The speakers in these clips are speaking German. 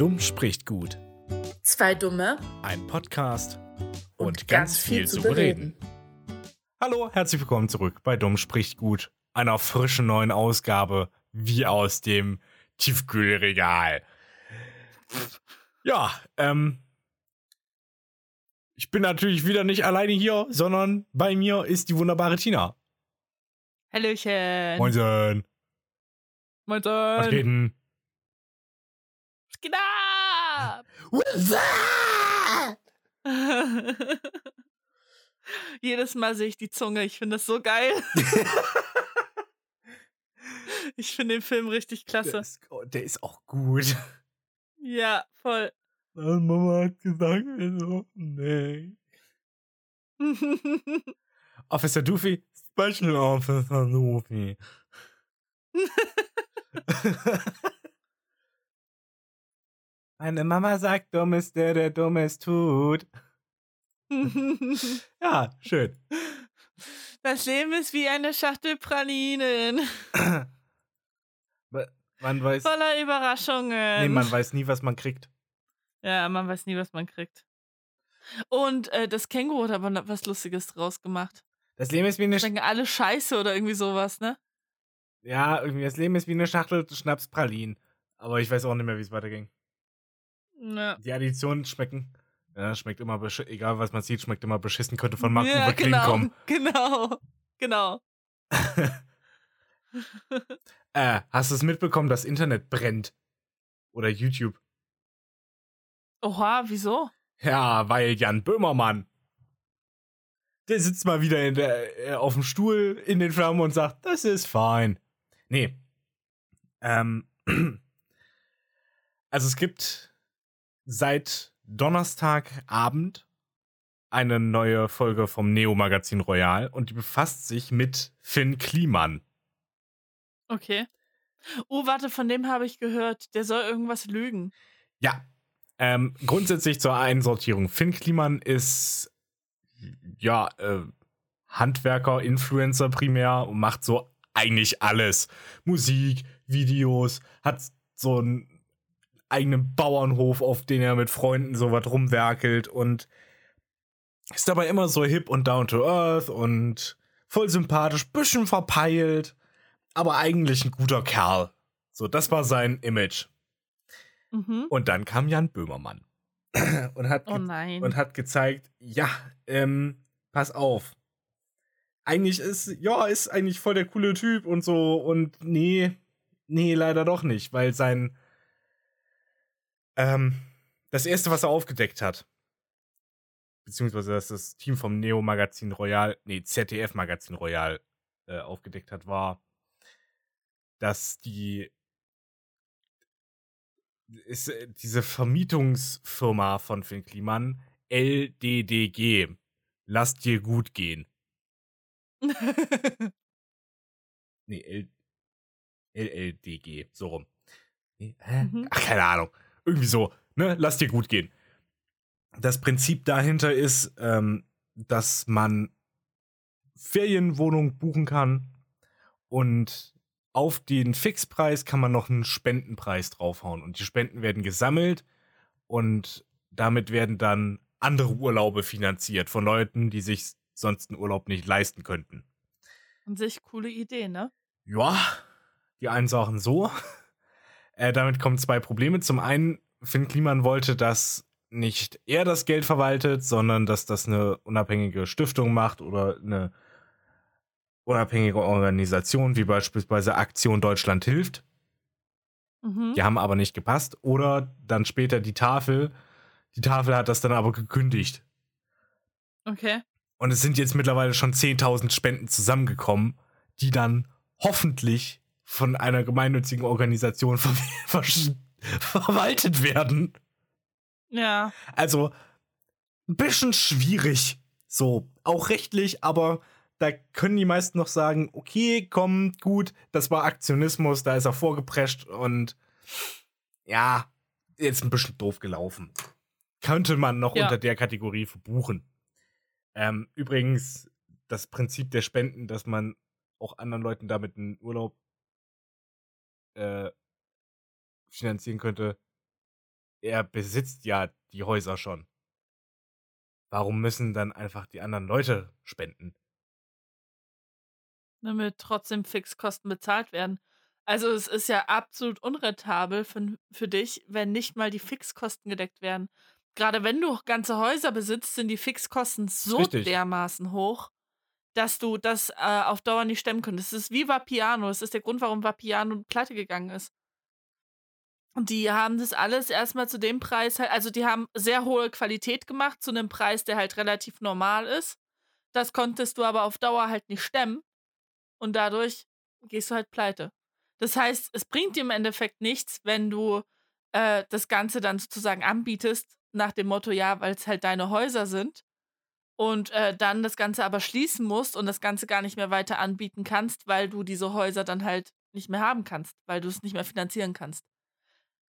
Dumm spricht gut. Zwei Dumme Ein Podcast und, und ganz, viel, zu bereden. Hallo, herzlich willkommen zurück bei Dumm spricht gut. Einer frischen neuen Ausgabe, wie aus dem Tiefkühlregal. Ja, ähm. Ich bin natürlich wieder nicht alleine hier, sondern bei mir ist die wunderbare Tina. Hallöchen. Moinsen. Moin. Was geht denn? Was geht ab? Jedes Mal sehe ich die Zunge. Ich finde das so geil. ich finde den Film richtig Der klasse. ist, oh, der ist auch gut. Ja, voll. Mama hat gesagt, also, nee. Officer Doofy, Special Officer Doofy. Meine Mama sagt, dumm ist der, der Dummes tut. Ja, schön. das Leben ist wie eine Schachtel Pralinen. Man weiß, Voller Überraschungen. nee, man weiß nie, was man kriegt. Ja, man weiß nie, was man kriegt. Und äh, das Känguru hat aber noch was Lustiges draus gemacht. Das Leben ist wie eine, Denken alle Scheiße oder irgendwie sowas, ne? ja, irgendwie, das Leben ist wie eine Schachtel Schnapspralinen. Aber ich weiß auch nicht mehr, wie es weiterging. Ja. Die Additionen schmecken. Ja, schmeckt immer beschissen. Egal, was man sieht, schmeckt immer beschissen. Könnte von Marco ja, genau, kommen. Genau, genau. Äh, hast du es mitbekommen, das Internet brennt? Oder YouTube? Oha, wieso? Ja, weil Jan Böhmermann. Der sitzt mal wieder der, äh, auf dem Stuhl in den Flammen und sagt, das ist fein. Nee. Ähm. Also es gibt seit Donnerstagabend eine neue Folge vom Neo-Magazin Royal und die befasst sich mit Finn Kliman. Okay. Oh, warte, von dem habe ich gehört, der soll irgendwas lügen. Ja. Ähm, grundsätzlich zur Einsortierung. Finn Kliman ist ja äh, Handwerker, Influencer primär und macht so eigentlich alles. Musik, Videos, hat so einen eigenen Bauernhof, auf den er mit Freunden so was rumwerkelt und ist dabei immer so hip und down to earth und voll sympathisch, bisschen verpeilt, aber eigentlich ein guter Kerl. So, das war sein Image. Mhm. Und dann kam Jan Böhmermann und hat, Oh und hat gezeigt, ja, ähm, pass auf. Eigentlich ist, ja, ist eigentlich voll der coole Typ und so und nee, nee, leider doch nicht, weil sein, ähm, das erste, was er aufgedeckt hat, beziehungsweise das das Team vom Neo-Magazin Royal, nee, ZDF-Magazin Royal äh, aufgedeckt hat, war, dass die ist äh, diese Vermietungsfirma von Finn Kliman LDDG. Lass dir gut gehen. Nee, L LLDG, so rum. Nee, hä? Mhm. Ach, keine Ahnung. Irgendwie so, ne? Lass dir gut gehen. Das Prinzip dahinter ist, ähm, dass man Ferienwohnung buchen kann und auf den Fixpreis kann man noch einen Spendenpreis draufhauen. Und die Spenden werden gesammelt und damit werden dann andere Urlaube finanziert von Leuten, die sich sonst einen Urlaub nicht leisten könnten. An sich coole Idee, ne? Ja, die einen sagen so. Äh, damit kommen zwei Probleme. Zum einen, Finn Kliman wollte, dass nicht er das Geld verwaltet, sondern dass das eine unabhängige Stiftung macht oder eine unabhängige Organisation, wie beispielsweise Aktion Deutschland hilft. Mhm. Die haben aber nicht gepasst. Oder dann später die Tafel. Die Tafel hat das dann aber gekündigt. Okay. Und es sind jetzt mittlerweile schon 10.000 Spenden zusammengekommen, die dann hoffentlich von einer gemeinnützigen Organisation ver ver verwaltet werden. Ja. Also ein bisschen schwierig. So, auch rechtlich, aber da können die meisten noch sagen, okay, komm, gut, das war Aktionismus, da ist er vorgeprescht und ja, jetzt ein bisschen doof gelaufen. Könnte man noch Ja. unter der Kategorie verbuchen. Ähm, übrigens, das Prinzip der Spenden, dass man auch anderen Leuten damit einen Urlaub äh, finanzieren könnte, er besitzt ja die Häuser schon. Warum müssen dann einfach die anderen Leute spenden? Damit trotzdem Fixkosten bezahlt werden. Also es ist ja absolut unrentabel für, für dich, wenn nicht mal die Fixkosten gedeckt werden. Gerade wenn du ganze Häuser besitzt, sind die Fixkosten so Richtig. dermaßen hoch, dass du das äh, auf Dauer nicht stemmen könntest. Das ist wie Vapiano. Das ist der Grund, warum Vapiano pleite gegangen ist. Und die haben das alles erstmal zu dem Preis halt, also die haben sehr hohe Qualität gemacht, zu einem Preis, der halt relativ normal ist. Das konntest du aber auf Dauer halt nicht stemmen. Und dadurch gehst du halt pleite. Das heißt, es bringt dir im Endeffekt nichts, wenn du äh, das Ganze dann sozusagen anbietest, nach dem Motto, ja, weil es halt deine Häuser sind. Und äh, dann das Ganze aber schließen musst und das Ganze gar nicht mehr weiter anbieten kannst, weil du diese Häuser dann halt nicht mehr haben kannst, weil du es nicht mehr finanzieren kannst.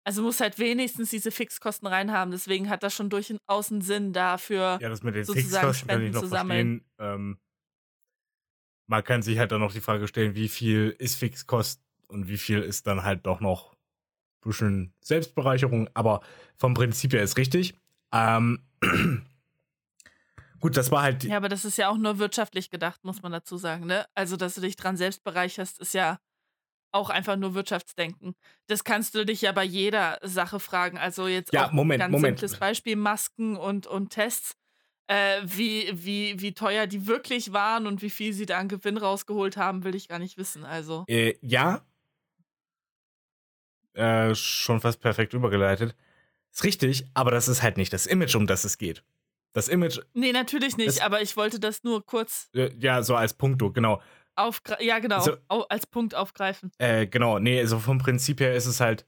Also musst halt wenigstens diese Fixkosten reinhaben. Deswegen hat das schon durchaus einen Sinn dafür. Ja, das mit den sozusagen Fixkosten kann ich Spenden noch verstehen. Ähm, man kann sich halt dann noch die Frage stellen, wie viel ist Fixkost und wie viel ist dann halt doch noch ein bisschen Selbstbereicherung. Aber vom Prinzip her ist richtig. Ähm, gut, das war halt. Ja, aber das ist ja auch nur wirtschaftlich gedacht, muss man dazu sagen. Ne? Also, dass du dich dran selbst bereicherst, ist ja auch einfach nur Wirtschaftsdenken. Das kannst du dich ja bei jeder Sache fragen. Also jetzt Ja, auch Moment, ganz Moment. simples Beispiel, Masken und, und Tests. Äh, wie, wie, wie teuer die wirklich waren und wie viel sie da an Gewinn rausgeholt haben, will ich gar nicht wissen. Also. Äh, ja. Äh, schon fast perfekt übergeleitet. Ist richtig, aber das ist halt nicht das Image, um das es geht. Das Image, Nee, natürlich nicht, Das- aber ich wollte das nur kurz ja, so als Punkto, genau. aufgreifen. Ja, genau, So. als Punkt aufgreifen. Äh, genau, nee, also vom Prinzip her ist es halt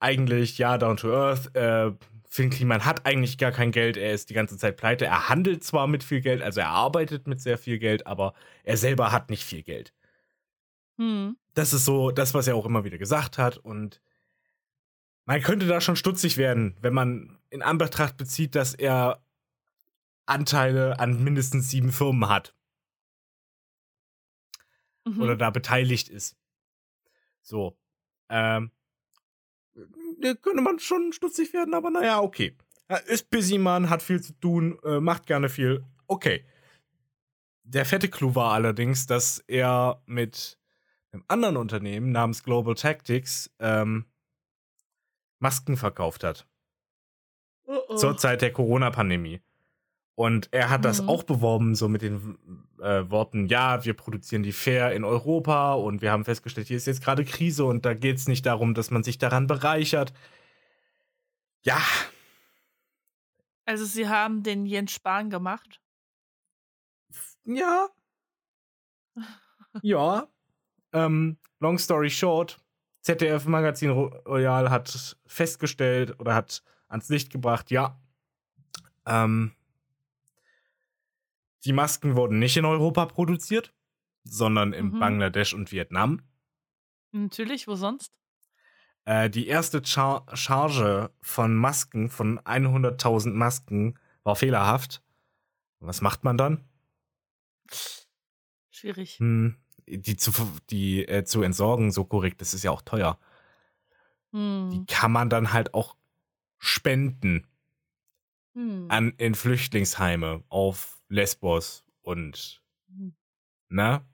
eigentlich, ja, down to earth. Äh, Finn Kliman hat eigentlich gar kein Geld, er ist die ganze Zeit pleite. Er handelt zwar mit viel Geld, also er arbeitet mit sehr viel Geld, aber er selber hat nicht viel Geld. Hm. Das ist so das, was er auch immer wieder gesagt hat. Und man könnte da schon stutzig werden, wenn man in Anbetracht bezieht, dass er Anteile an mindestens sieben Firmen hat Mhm. oder da beteiligt ist. So. Ähm, da könnte man schon stutzig werden, aber naja, okay. Ist busy Mann, hat viel zu tun, äh, macht gerne viel. Okay. Der fette Clou war allerdings, dass er mit einem anderen Unternehmen namens Global Tactics ähm, Masken verkauft hat. Oh, oh. Zur Zeit der Corona-Pandemie. Und er hat das Mhm. auch beworben, so mit den äh, Worten, ja, wir produzieren die fair in Europa und wir haben festgestellt, hier ist jetzt gerade Krise und da geht es nicht darum, dass man sich daran bereichert. Ja, Also sie haben den Jens Spahn gemacht. ja. ja. Ähm, long story short, ZDF Magazin Royal hat festgestellt oder hat ans Licht gebracht, ja, ähm, die Masken wurden nicht in Europa produziert, sondern in Mhm. Bangladesch und Vietnam. Natürlich, wo sonst? Äh, die erste Char Charge von Masken, von 100.000 Masken, war fehlerhaft. Was macht man dann? Schwierig. Hm, die zu, die, äh, zu entsorgen, so korrekt, das ist ja auch teuer. Die Hm. kann man dann halt auch spenden Hm. an, in Flüchtlingsheime auf Lesbos und, Hm. ne?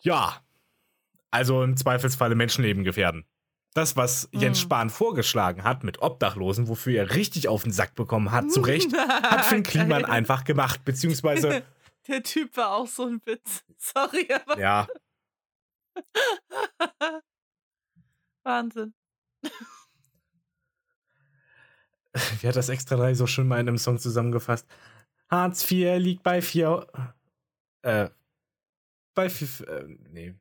Ja. Also im Zweifelsfalle Menschenleben gefährden. Das, was Jens Hm. Spahn vorgeschlagen hat mit Obdachlosen, wofür er richtig auf den Sack bekommen hat, zu Recht, hat Finn Kliman einfach gemacht, beziehungsweise, Der Typ war auch so ein Witz. Sorry, aber ja, Wahnsinn. wie hat das extra drei so schön mal in einem Song zusammengefasst? Hartz IV liegt bei vier, äh, bei vier, äh, nee.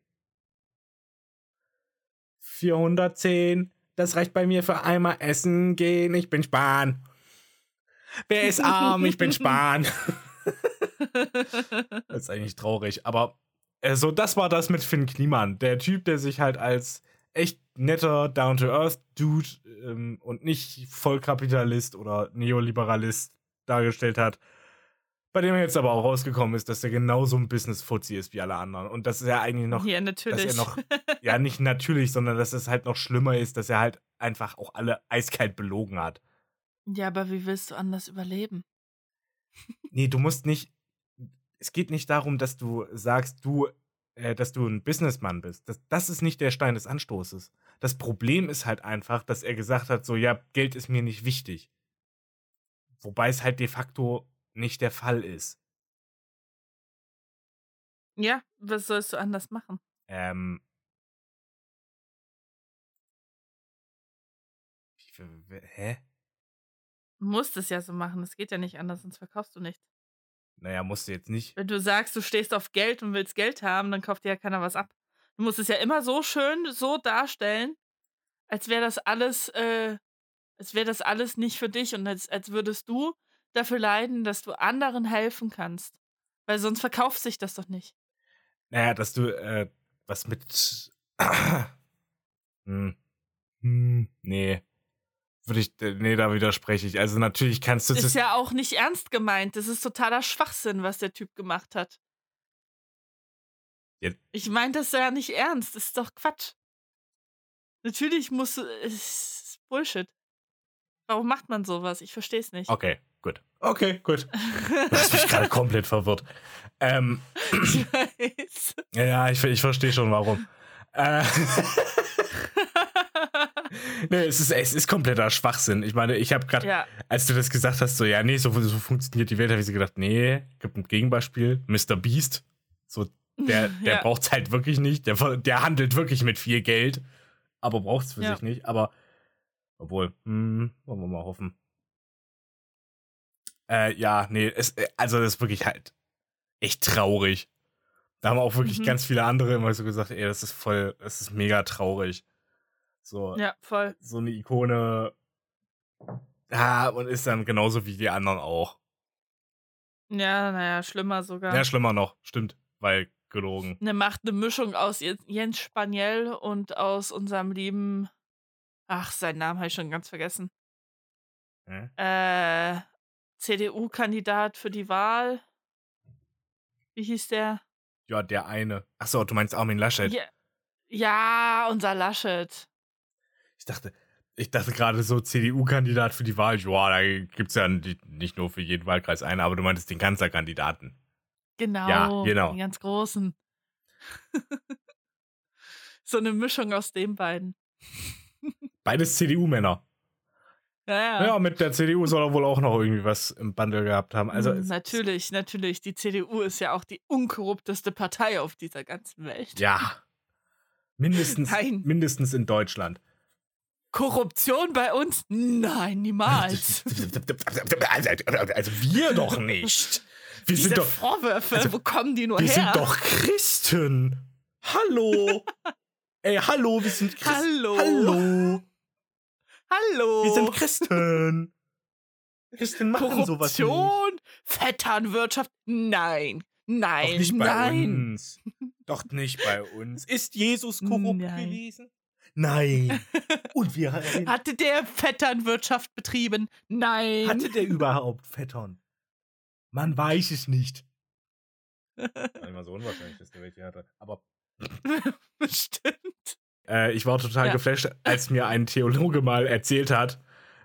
410, das reicht bei mir für einmal essen gehen, ich bin Spahn. Wer ist arm, ich bin Spahn. Das ist eigentlich traurig, aber äh, so, das war das mit Finn Kliman. Der Typ, der sich halt als echt netter, down-to-earth-Dude ähm, und nicht Vollkapitalist oder Neoliberalist dargestellt hat. Bei dem jetzt aber auch rausgekommen ist, dass er genauso ein Business-Fuzzi ist wie alle anderen. Und das ist ja eigentlich noch, ja, dass natürlich. er noch, ja, nicht natürlich, sondern dass es halt noch schlimmer ist, dass er halt einfach auch alle eiskalt belogen hat. ja, aber wie willst du anders überleben? Nee, du musst nicht. Es geht nicht darum, dass du sagst, du, äh, dass du ein Businessmann bist. Das, das ist nicht der Stein des Anstoßes. Das Problem ist halt einfach, dass er gesagt hat, so, ja, Geld ist mir nicht wichtig. Wobei es halt de facto nicht der Fall ist. Ja, was sollst du anders machen? Ähm. Hä? Du musst es ja so machen. Es geht ja nicht anders, sonst verkaufst du nichts. Naja, musst du jetzt nicht. Wenn du sagst, du stehst auf Geld und willst Geld haben, dann kauft dir ja keiner was ab. Du musst es ja immer so schön so darstellen, als wäre das alles, äh, als wäre das alles nicht für dich und als, als würdest du dafür leiden, dass du anderen helfen kannst. Weil sonst verkauft sich das doch nicht. Naja, dass du äh, was mit. hm. Hm, nee. Würde ich. Nee, da widerspreche ich. Also natürlich kannst du Ist das. ja auch nicht ernst gemeint. Das ist totaler Schwachsinn, was der Typ gemacht hat. Ja. Ich meine das ja nicht ernst. Das ist doch Quatsch. Natürlich muss. Ist Bullshit. Warum macht man sowas? Ich verstehe es nicht. Okay, gut. Okay, gut. Du hast mich gerade komplett verwirrt. Ähm, Ich weiß. ja, ja, ich, ich verstehe schon warum. Äh, nee, es ist, es ist kompletter Schwachsinn. Ich meine, ich habe gerade, ja, als du das gesagt hast, so, ja, nee, so, so funktioniert die Welt, habe ich so gedacht, nee, gibt ein Gegenbeispiel, Mr. Beast. So, der, der ja. braucht es halt wirklich nicht. Der, der handelt wirklich mit viel Geld, aber braucht es für Ja. sich nicht. Aber, obwohl, hm, wollen wir mal hoffen. Äh, ja, nee, es, äh, also das ist wirklich halt echt traurig. Da haben auch wirklich Mhm. ganz viele andere immer so gesagt, ey, das ist voll, das ist mega traurig. So, ja, voll. so eine Ikone. Ja, und ist dann genauso wie die anderen auch. Ja, naja, schlimmer sogar. Ja, schlimmer noch, stimmt, weil gelogen. Ne, macht eine Mischung aus Je- Jens Spaniel und aus unserem lieben. Ach, seinen Namen habe ich schon ganz vergessen. Hä? Äh, CDU-Kandidat für die Wahl. Wie hieß der? Ja, der eine. Achso, du meinst Armin Laschet. Ja, ja, unser Laschet. Ich dachte, ich dachte gerade so CDU-Kandidat für die Wahl. Ja, da gibt's ja die- nicht nur für jeden Wahlkreis einen, aber du meintest den Kanzlerkandidaten. Genau. genau. Den ganz großen. so eine Mischung aus den beiden. Beides CDU-Männer. Ja, ja. Ja, mit der CDU soll er wohl auch noch irgendwie was im Bundle gehabt haben. Also, es- natürlich, natürlich. Die CDU ist ja auch die unkorrupteste Partei auf dieser ganzen Welt. ja. Mindestens, Nein. mindestens in Deutschland. Korruption bei uns? Nein, niemals. Also, wir doch nicht. Wir Diese sind doch, Vorwürfe, also, wo kommen die nur wir her? sind doch Christen. Hallo. Ey, hallo, wir sind Christen. Hallo. Hallo. Hallo. Wir sind Christen. Christen machen sowas nicht. Korruption, Vetternwirtschaft? Nein. Nein. Doch nicht bei nein. uns. Doch nicht bei uns. Ist Jesus korrupt Nein. gewesen? Nein. Und wir Hatte der Vetternwirtschaft betrieben? Nein. hatte der überhaupt Vettern? Man weiß es nicht. Immer so unwahrscheinlich, dass der welche hatte. Aber Bestimmt. äh, ich war total Ja. geflasht, als mir ein Theologe mal erzählt hat,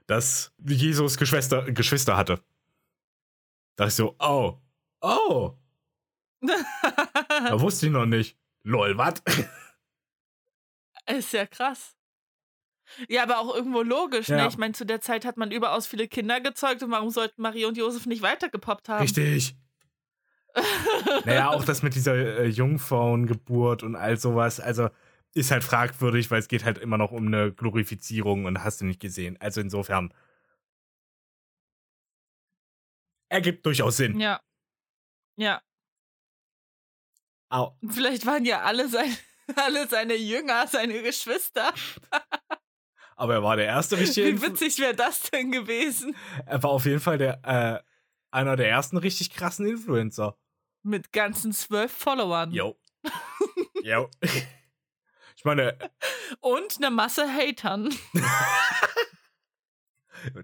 dass Jesus Geschwister, Geschwister hatte. Da dachte ich so, oh, oh, da wusste ich noch nicht. Lol, was? Ist ja krass. Ja, aber auch irgendwo logisch, Ja. ne? Ich meine, zu der Zeit hat man überaus viele Kinder gezeugt und warum sollten Marie und Josef nicht weitergepoppt haben? Richtig. Naja, auch das mit dieser äh, Jungfrauengeburt und all sowas, also ist halt fragwürdig, weil es geht halt immer noch um eine Glorifizierung und hast du nicht gesehen. Also insofern ergibt durchaus Sinn. Ja. Ja. Au. Vielleicht waren ja alle, sein, alle seine Jünger, seine Geschwister. Aber er war der erste richtige. Wie witzig wäre das denn gewesen? Er war auf jeden Fall der äh, einer der ersten richtig krassen Influencer. Mit ganzen zwölf Followern. Yo. Yo. Ich meine, Und eine Masse Hatern.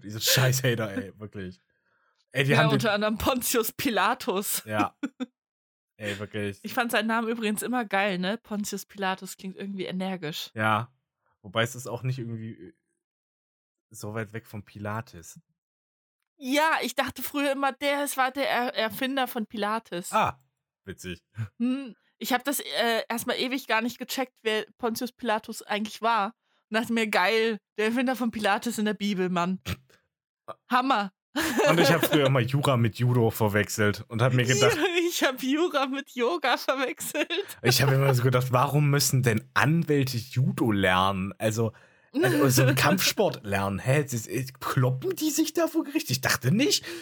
diese scheiß Hater, ey, wirklich. Ey, die ja, haben unter anderem Pontius Pilatus. Ja. Ey, wirklich. Ich fand seinen Namen übrigens immer geil, ne? Pontius Pilatus klingt irgendwie energisch. Ja. Wobei es ist auch nicht irgendwie äh, so weit weg von Pilates. Ja, ich dachte früher immer, der war der er Erfinder von Pilates. Ah, witzig. Hm, ich habe das äh, erstmal ewig gar nicht gecheckt, wer Pontius Pilatus eigentlich war. Und dachte mir, geil, der Erfinder von Pilates in der Bibel, Mann. Hammer. Und ich habe früher immer Jura mit Judo verwechselt und habe mir gedacht, ich habe Jura mit Yoga verwechselt. ich habe immer so gedacht, warum müssen denn Anwälte Judo lernen? Also, also so einen Kampfsport lernen. Hä, kloppen die sich da vor Gericht? Ich dachte nicht.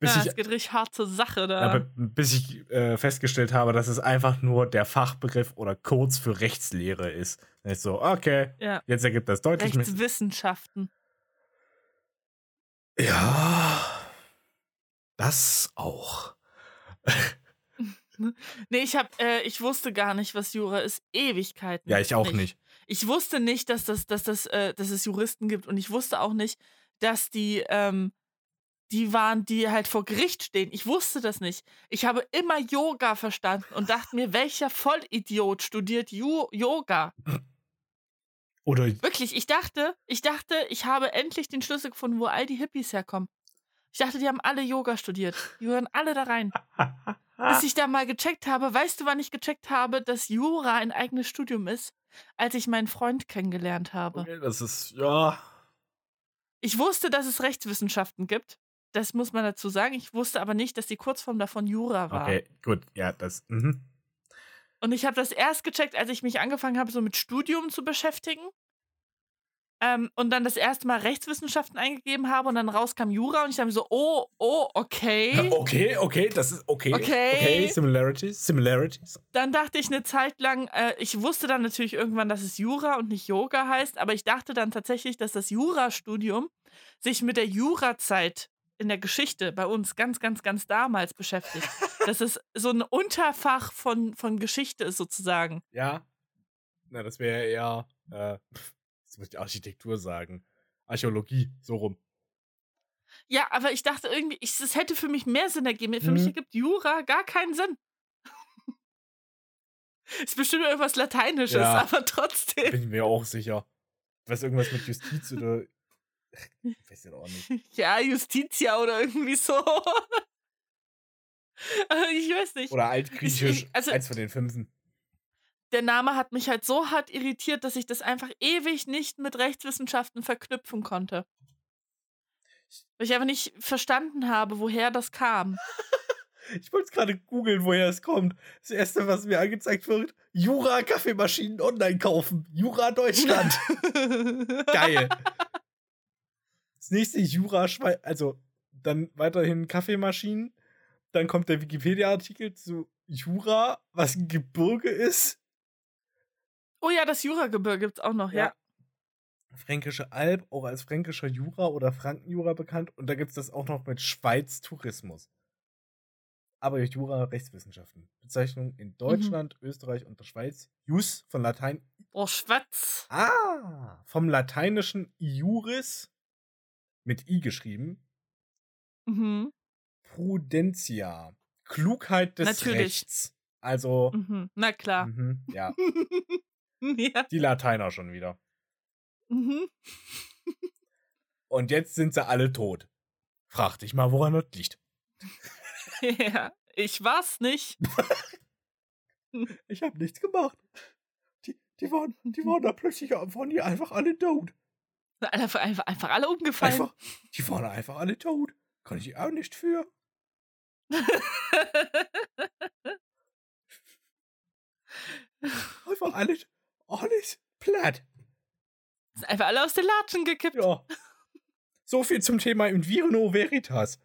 Bis ja, ich, es geht richtig hart zur Sache da. aber bis ich äh, festgestellt habe, dass es einfach nur der Fachbegriff oder kurz für Rechtslehre ist. Dann ist so, okay, ja. jetzt ergibt das deutlich mehr. Rechtswissenschaften. Ja, das auch. Nee, ich hab, äh, ich wusste gar nicht, was Jura ist. Ewigkeiten. Ja, ich auch nicht. Ich wusste nicht, dass, das, dass, das, äh, dass es Juristen gibt und ich wusste auch nicht, dass die, ähm, die waren, die halt vor Gericht stehen. Ich wusste das nicht. Ich habe immer Yoga verstanden und dachte mir, welcher Vollidiot studiert Ju Yoga? Oder Wirklich, ich dachte, ich dachte, ich habe endlich den Schlüssel gefunden, wo all die Hippies herkommen. Ich dachte, die haben alle Yoga studiert. Die gehören alle da rein. Bis ich da mal gecheckt habe, weißt du, wann ich gecheckt habe, dass Jura ein eigenes Studium ist? Als ich meinen Freund kennengelernt habe. Okay, das ist, ja. Ich wusste, dass es Rechtswissenschaften gibt. Das muss man dazu sagen. Ich wusste aber nicht, dass die Kurzform davon Jura war. Okay, gut, ja, das. Mhm. Und ich habe das erst gecheckt, als ich mich angefangen habe, so mit Studium zu beschäftigen. Ähm, und dann das erste Mal Rechtswissenschaften eingegeben habe und dann rauskam Jura und ich dachte mir so, oh, oh, okay. Okay, okay, das ist okay. Okay. Okay, Similarities, Similarities. Dann dachte ich eine Zeit lang, äh, ich wusste dann natürlich irgendwann, dass es Jura und nicht Yoga heißt, aber ich dachte dann tatsächlich, dass das Jurastudium sich mit der Jurazeit in der Geschichte bei uns ganz, ganz, ganz damals beschäftigt. dass es so ein Unterfach von, von Geschichte ist sozusagen. Ja. Na, das wäre eher, äh, jetzt muss ich Architektur sagen. Archäologie, so rum. Ja, aber ich dachte irgendwie, ich, es hätte für mich mehr Sinn ergeben. Für Mhm. mich ergibt Jura gar keinen Sinn. ist bestimmt irgendwas Lateinisches, Ja. aber trotzdem. Bin ich mir auch sicher. Was irgendwas mit Justiz oder. Ich weiß ja auch nicht. Ja, Justitia oder irgendwie so. Aber ich weiß nicht. Oder altgriechisch, Ich- also- eins von den Fünfen. Der Name hat mich halt so hart irritiert, dass ich das einfach ewig nicht mit Rechtswissenschaften verknüpfen konnte. Weil ich einfach nicht verstanden habe, woher das kam. Ich wollte es gerade googeln, woher es kommt. Das erste, was mir angezeigt wird: Jura-Kaffeemaschinen online kaufen. Jura Deutschland. Geil. Das nächste Jura. Also, dann weiterhin Kaffeemaschinen. Dann kommt der Wikipedia-Artikel zu Jura, was ein Gebirge ist. Oh ja, das Juragebirge gibt's auch noch, ja. Fränkische Alb, auch als fränkischer Jura oder Frankenjura bekannt. Und da gibt es das auch noch mit Schweiz Tourismus. Aber Jura Rechtswissenschaften. Bezeichnung in Deutschland, Österreich und der Schweiz. Jus von Latein. Oh, Schwatz. Ah! Vom lateinischen Iuris mit I geschrieben. Mhm. Prudentia. Klugheit des Natürlich. Rechts. Also, Mhm. Na klar. mhm, ja, ja. die Lateiner schon wieder. Mhm. Und jetzt sind sie alle tot. Frag dich mal, woran das liegt. ja. Ich war's nicht. Ich habe nichts gemacht. Die, die, waren, die waren da plötzlich, waren die einfach alle tot. Einfach, einfach, einfach alle umgefallen. Einfach, die waren einfach alle tot. Kann ich auch nicht für. Einfach alles, alles platt. Sind einfach alle aus den Latschen gekippt. Ja. So viel zum Thema Invirno Veritas.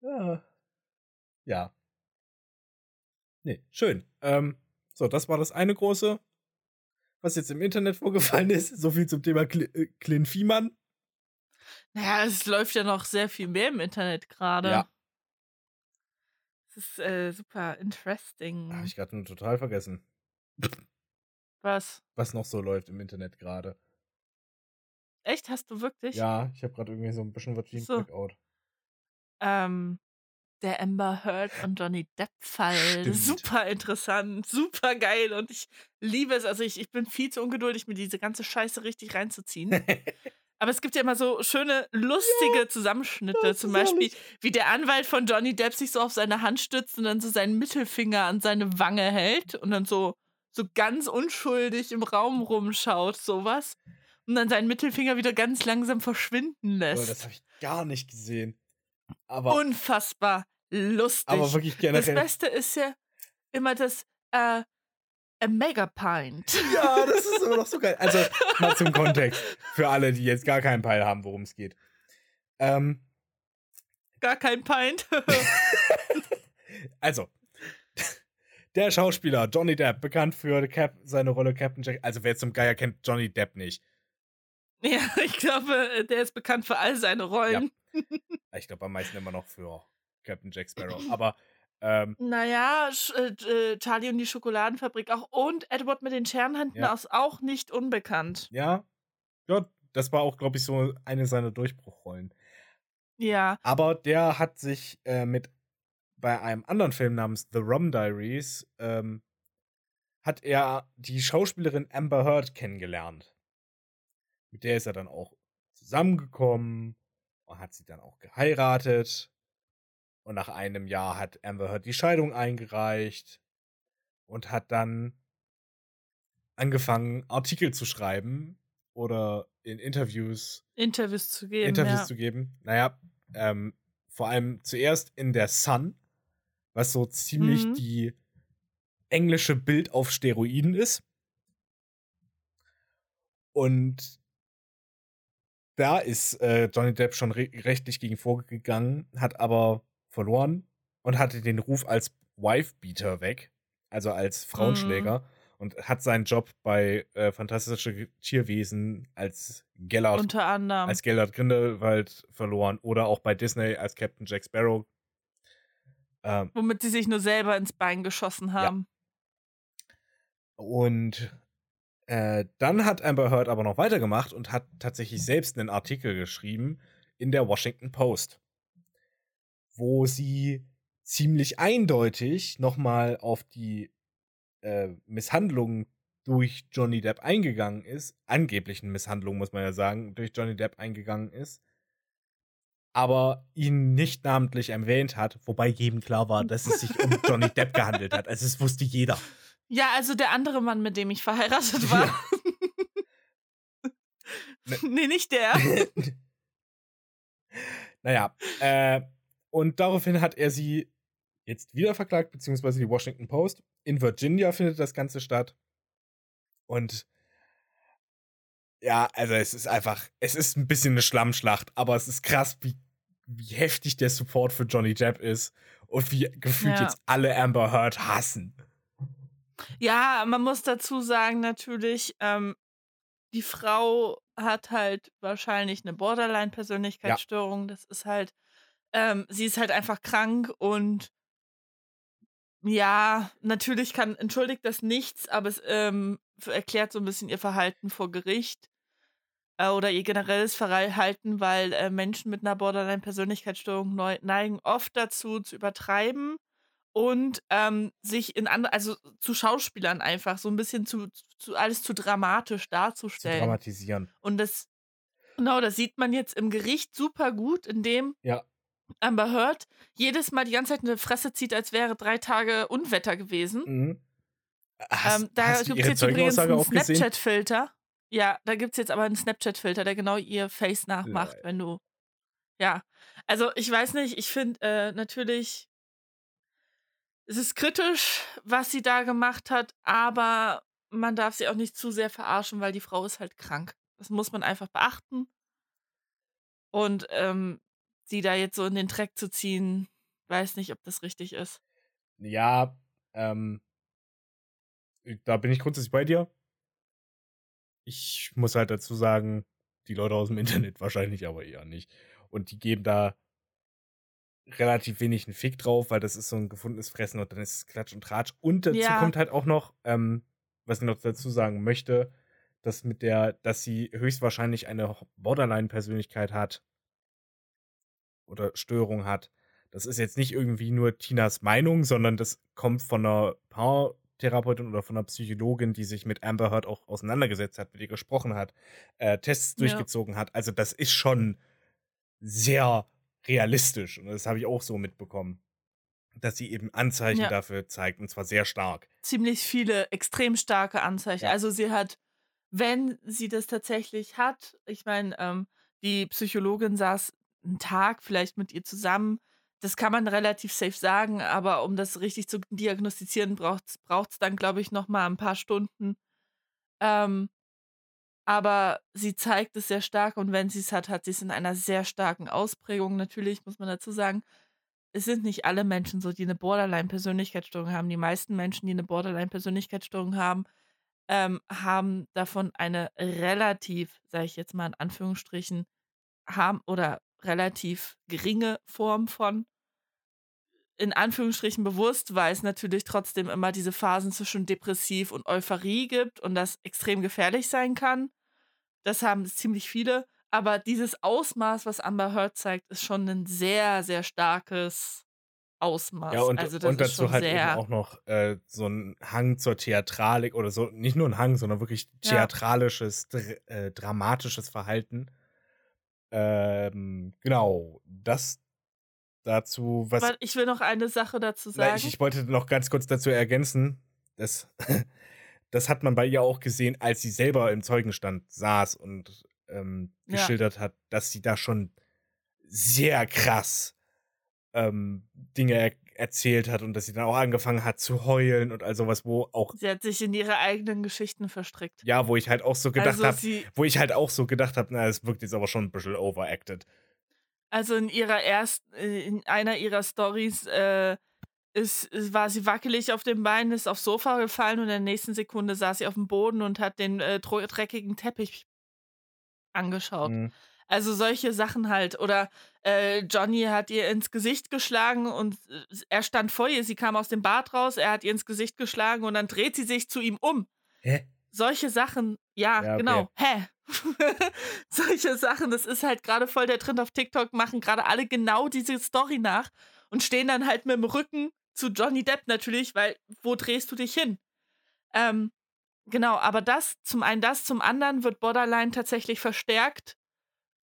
Ja. Ja. Nee, schön. Ähm, so, das war das eine große, was jetzt im Internet vorgefallen ist. So viel zum Thema Cl äh, Clint Fiemann. Naja, es läuft ja noch sehr viel mehr im Internet gerade. Ja. Es ist äh, super interesting. Habe ich gerade nur total vergessen, Was? was noch so läuft im Internet gerade. Echt? Hast du wirklich? Ja, ich habe gerade irgendwie so ein bisschen was wie ein So. Blackout. Ähm, der Amber Heard und Johnny Depp-Fall. Super interessant, super geil und ich liebe es. Also ich, ich bin viel zu ungeduldig, mir diese ganze Scheiße richtig reinzuziehen. Aber es gibt ja immer so schöne, lustige Zusammenschnitte. das Zum Beispiel, wie der Anwalt von Johnny Depp sich so auf seine Hand stützt und dann so seinen Mittelfinger an seine Wange hält und dann so, so ganz unschuldig im Raum rumschaut, sowas. Und dann seinen Mittelfinger wieder ganz langsam verschwinden Oh, lässt. das habe ich gar nicht gesehen. Aber, Unfassbar lustig. aber wirklich das generell. Beste ist ja immer das äh, a Megapint. Ja, das ist immer noch so geil. Also, mal zum Kontext. Für alle, die jetzt gar keinen Peil haben, worum es geht. Ähm, Gar kein Pint. also, der Schauspieler Johnny Depp, bekannt für Cap seine Rolle Captain Jack. Also, wer zum Geier kennt Johnny Depp nicht. ja, ich glaube, der ist bekannt für all seine Rollen. Ich glaube, am meisten immer noch für Captain Jack Sparrow. Aber, ähm, Naja, Sch äh, äh, Charlie und die Schokoladenfabrik auch. Und Edward mit den Scherenhänden Ja. ist auch nicht unbekannt. ja, ja, das war auch, glaube ich, so eine seiner Durchbruchrollen. Ja. Aber der hat sich äh, mit bei einem anderen Film namens The Rum Diaries ähm, hat er die Schauspielerin Amber Heard kennengelernt. Mit der ist er dann auch zusammengekommen und hat sie dann auch geheiratet. Und nach einem Jahr hat Amber Heard die Scheidung eingereicht und hat dann angefangen, Artikel zu schreiben oder in Interviews Interviews zu geben. Interviews ja. zu geben. Naja, ähm, vor allem zuerst in der Sun, was so ziemlich Mhm. die englische Bild auf Steroiden ist. Und da ist äh, Johnny Depp schon re rechtlich gegen vorgegangen, hat aber verloren und hatte den Ruf als Wifebeater weg, also als Frauenschläger. Und hat seinen Job bei äh, Fantastische Tierwesen als Gellert Unter anderem. als Gellert Grindelwald verloren oder auch bei Disney als Captain Jack Sparrow. Ähm, womit sie sich nur selber ins Bein geschossen haben. und äh, dann hat Amber Heard aber noch weitergemacht und hat tatsächlich selbst einen Artikel geschrieben in der Washington Post, wo sie ziemlich eindeutig nochmal auf die äh, Misshandlungen durch Johnny Depp eingegangen ist, angeblichen Misshandlungen, muss man ja sagen, durch Johnny Depp eingegangen ist, aber ihn nicht namentlich erwähnt hat, wobei jedem klar war, dass es sich um Johnny Depp gehandelt hat. Also es wusste jeder. Ja, also der andere Mann, mit dem ich verheiratet war. Ne- nee, nicht der. naja, äh, und daraufhin hat er sie jetzt wieder verklagt, beziehungsweise die Washington Post. In Virginia findet das Ganze statt. Und ja, also es ist einfach, es ist ein bisschen eine Schlammschlacht, aber es ist krass, wie, wie heftig der Support für Johnny Depp ist und wie gefühlt Ja. jetzt alle Amber Heard hassen. Ja, man muss dazu sagen, natürlich, ähm, die Frau hat halt wahrscheinlich eine Borderline-Persönlichkeitsstörung. Das ist halt, ähm, sie ist halt einfach krank und ja, natürlich kann, entschuldigt das nichts, aber es ähm, erklärt so ein bisschen ihr Verhalten vor Gericht äh, oder ihr generelles Verhalten, weil äh, Menschen mit einer Borderline-Persönlichkeitsstörung neigen oft dazu, zu übertreiben und ähm, sich in andere, also zu Schauspielern einfach so ein bisschen zu, zu alles zu dramatisch Zu darzustellen. dramatisieren. Und das, genau, das sieht man jetzt im Gericht super gut, indem Ja. Amber Heard jedes Mal die ganze Zeit eine Fresse zieht, als wäre drei Tage Unwetter gewesen. Mhm. Hast, ähm, da gibt es jetzt übrigens einen? Snapchat-Filter. Ja, da gibt es jetzt aber einen Snapchat-Filter, der genau ihr Face nachmacht, Lol. wenn du. Ja. Also, ich weiß nicht, ich finde äh, natürlich. Es ist kritisch, was sie da gemacht hat, aber man darf sie auch nicht zu sehr verarschen, weil die Frau ist halt krank. Das muss man einfach beachten. Und ähm, sie da jetzt so in den Dreck zu ziehen, weiß nicht, ob das richtig ist. Ja, ähm, da bin ich grundsätzlich bei dir. Ich muss halt dazu sagen, die Leute aus dem Internet wahrscheinlich aber eher nicht. Und die geben da relativ wenig einen Fick drauf, weil das ist so ein gefundenes Fressen und dann ist es Klatsch und Tratsch. Und dazu Ja. kommt halt auch noch, ähm, was ich noch dazu sagen möchte, das mit der, dass sie höchstwahrscheinlich eine Borderline-Persönlichkeit hat oder Störung hat. Das ist jetzt nicht irgendwie nur Tinas Meinung, sondern das kommt von einer Paartherapeutin oder von einer Psychologin, die sich mit Amber Heard auch auseinandergesetzt hat, mit ihr gesprochen hat, äh, Tests Ja. durchgezogen hat. Also das ist schon sehr realistisch und das habe ich auch so mitbekommen, dass sie eben Anzeichen Ja. dafür zeigt und zwar sehr stark. ziemlich viele extrem starke Anzeichen. Ja. Also sie hat, wenn sie das tatsächlich hat, ich meine, ähm, die Psychologin saß einen Tag vielleicht mit ihr zusammen. Das kann man relativ safe sagen, aber um das richtig zu diagnostizieren, braucht es dann, glaube ich, noch mal ein paar Stunden. Ähm, aber sie zeigt es sehr stark und wenn sie es hat, hat sie es in einer sehr starken Ausprägung. Natürlich muss man dazu sagen, es sind nicht alle Menschen so, die eine Borderline-Persönlichkeitsstörung haben. Die meisten Menschen, die eine Borderline-Persönlichkeitsstörung haben, ähm, haben davon eine relativ, sage ich jetzt mal in Anführungsstrichen, haben oder relativ geringe Form von. In Anführungsstrichen bewusst, weil es natürlich trotzdem immer diese Phasen zwischen depressiv und Euphorie gibt und das extrem gefährlich sein kann. Das haben ziemlich viele. Aber dieses Ausmaß, was Amber Heard zeigt, ist schon ein sehr, sehr starkes Ausmaß. Ja, und, also das und dazu halt eben auch noch äh, so ein Hang zur Theatralik oder so, nicht nur ein Hang, sondern wirklich Ja. theatralisches, dr äh, dramatisches Verhalten. Ähm, genau, das dazu, was. Aber ich will noch eine Sache dazu Na, sagen. ich, ich wollte noch ganz kurz dazu ergänzen, das, das hat man bei ihr auch gesehen, als sie selber im Zeugenstand saß und ähm, Ja. geschildert hat, dass sie da schon sehr krass ähm, Dinge erzählt hat und dass sie dann auch angefangen hat zu heulen und all sowas, wo auch, Sie hat sich in ihre eigenen Geschichten verstrickt. ja, wo ich halt auch so gedacht also habe, wo ich halt auch so gedacht habe, na, es wirkt jetzt aber schon ein bisschen overacted. also in ihrer ersten, in einer ihrer Stories äh, ist, war sie wackelig auf dem Bein, ist aufs Sofa gefallen und in der nächsten Sekunde saß sie auf dem Boden und hat den äh, dreckigen Teppich angeschaut. Mhm. Also solche Sachen halt. Oder äh, Johnny hat ihr ins Gesicht geschlagen und er stand vor ihr. Sie kam aus dem Bad raus, er hat ihr ins Gesicht geschlagen und dann dreht sie sich zu ihm um. Hä? Solche Sachen, ja, Ja, okay. genau. Hä? Solche Sachen, das ist halt gerade voll der Trend auf TikTok, machen gerade alle genau diese Story nach und stehen dann halt mit dem Rücken zu Johnny Depp natürlich, weil wo drehst du dich hin? Ähm, genau, aber das, zum einen das, zum anderen wird Borderline tatsächlich verstärkt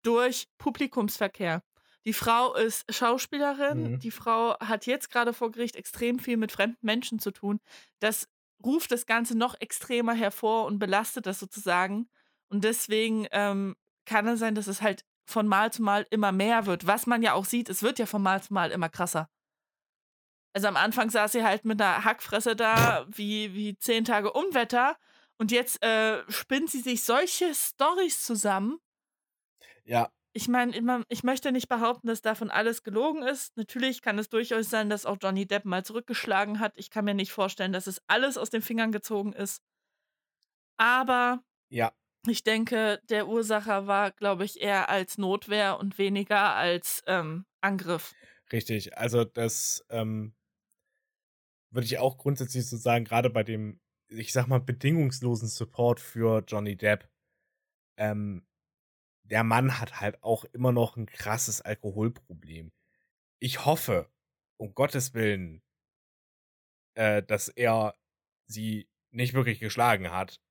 durch Publikumsverkehr. Die Frau ist Schauspielerin, Mhm. die Frau hat jetzt gerade vor Gericht extrem viel mit fremden Menschen zu tun. Das ruft das Ganze noch extremer hervor und belastet das sozusagen. Und deswegen ähm, kann es sein, dass es halt von Mal zu Mal immer mehr wird. Was man ja auch sieht, es wird ja von Mal zu Mal immer krasser. Also am Anfang saß sie halt mit einer Hackfresse da, wie, wie zehn Tage Unwetter. Und jetzt äh, spinnt sie sich solche Storys zusammen. Ja, Ich meine, ich möchte nicht behaupten, dass davon alles gelogen ist. Natürlich kann es durchaus sein, dass auch Johnny Depp mal zurückgeschlagen hat. Ich kann mir nicht vorstellen, dass es alles aus den Fingern gezogen ist. Aber ja, ich denke, der Ursacher war, glaube ich, eher als Notwehr und weniger als ähm, Angriff. Richtig, also das ähm, würde ich auch grundsätzlich so sagen, gerade bei dem, ich sag mal, bedingungslosen Support für Johnny Depp. Ähm, der Mann hat halt auch immer noch ein krasses Alkoholproblem. Ich hoffe, um Gottes Willen, äh, dass er sie nicht wirklich geschlagen hat.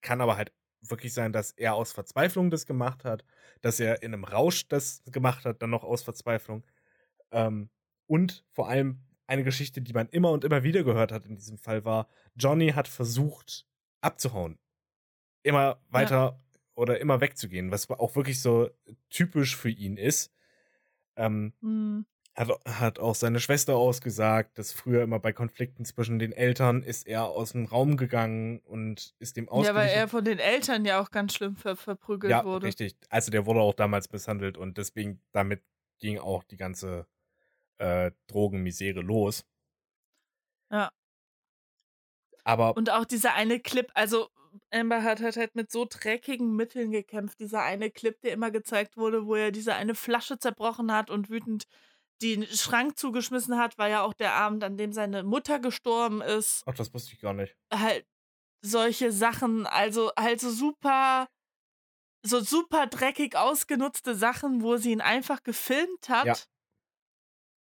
Kann aber halt wirklich sein, dass er aus Verzweiflung das gemacht hat, dass er in einem Rausch das gemacht hat, dann noch aus Verzweiflung. Ähm, und vor allem eine Geschichte, die man immer und immer wieder gehört hat in diesem Fall war, Johnny hat versucht abzuhauen. Immer weiter oder immer wegzugehen, was auch wirklich so typisch für ihn ist. Ähm, Hm. hat, hat auch seine Schwester ausgesagt, dass früher immer bei Konflikten zwischen den Eltern ist er aus dem Raum gegangen und ist dem Ja, weil er von den Eltern ja auch ganz schlimm ver verprügelt ja, wurde. richtig. Also der wurde auch damals misshandelt und deswegen damit ging auch die ganze äh, Drogenmisere los. Ja. Aber Und auch dieser eine Clip, also Amber hat, hat halt mit so dreckigen Mitteln gekämpft. Dieser eine Clip, der immer gezeigt wurde, wo er diese eine Flasche zerbrochen hat und wütend den Schrank zugeschmissen hat, war ja auch der Abend, an dem seine Mutter gestorben ist. ach, das wusste ich gar nicht. Halt, solche Sachen, also halt so super, so super dreckig ausgenutzte Sachen, wo sie ihn einfach gefilmt hat. Ja.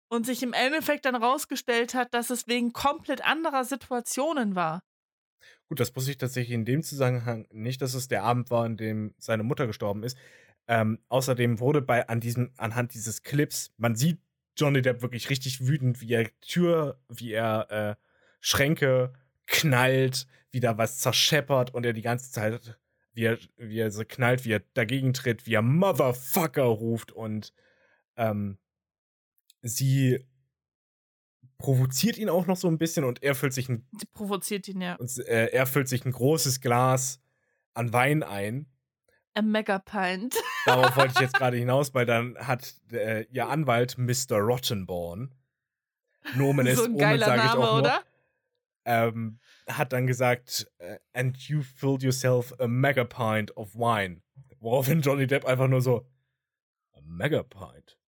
Und sich im Endeffekt dann rausgestellt hat, dass es wegen komplett anderer Situationen war. Gut, das wusste ich tatsächlich in dem Zusammenhang nicht, dass es der Abend war, in dem seine Mutter gestorben ist. Ähm, außerdem wurde bei an diesem, anhand dieses Clips, man sieht Johnny Depp wirklich richtig wütend, wie er Tür, wie er äh, Schränke knallt, wie da was zerscheppert und er die ganze Zeit, wie er, wie er so knallt, wie er dagegen tritt, wie er Motherfucker ruft und ähm, sie provoziert ihn auch noch so ein bisschen und er füllt sich ein, Sie provoziert ihn ja. und, äh, er füllt sich ein großes Glas an Wein ein. A Megapint. Darauf wollte ich jetzt gerade hinaus, weil dann hat äh, ihr Anwalt Mr. Rottenborn, Nomen ist so ein Omen, geiler ich Name, nur, oder? ähm, hat dann gesagt, äh, and you filled yourself a megapint of wine. Woraufhin Johnny Depp einfach nur so, a megapint?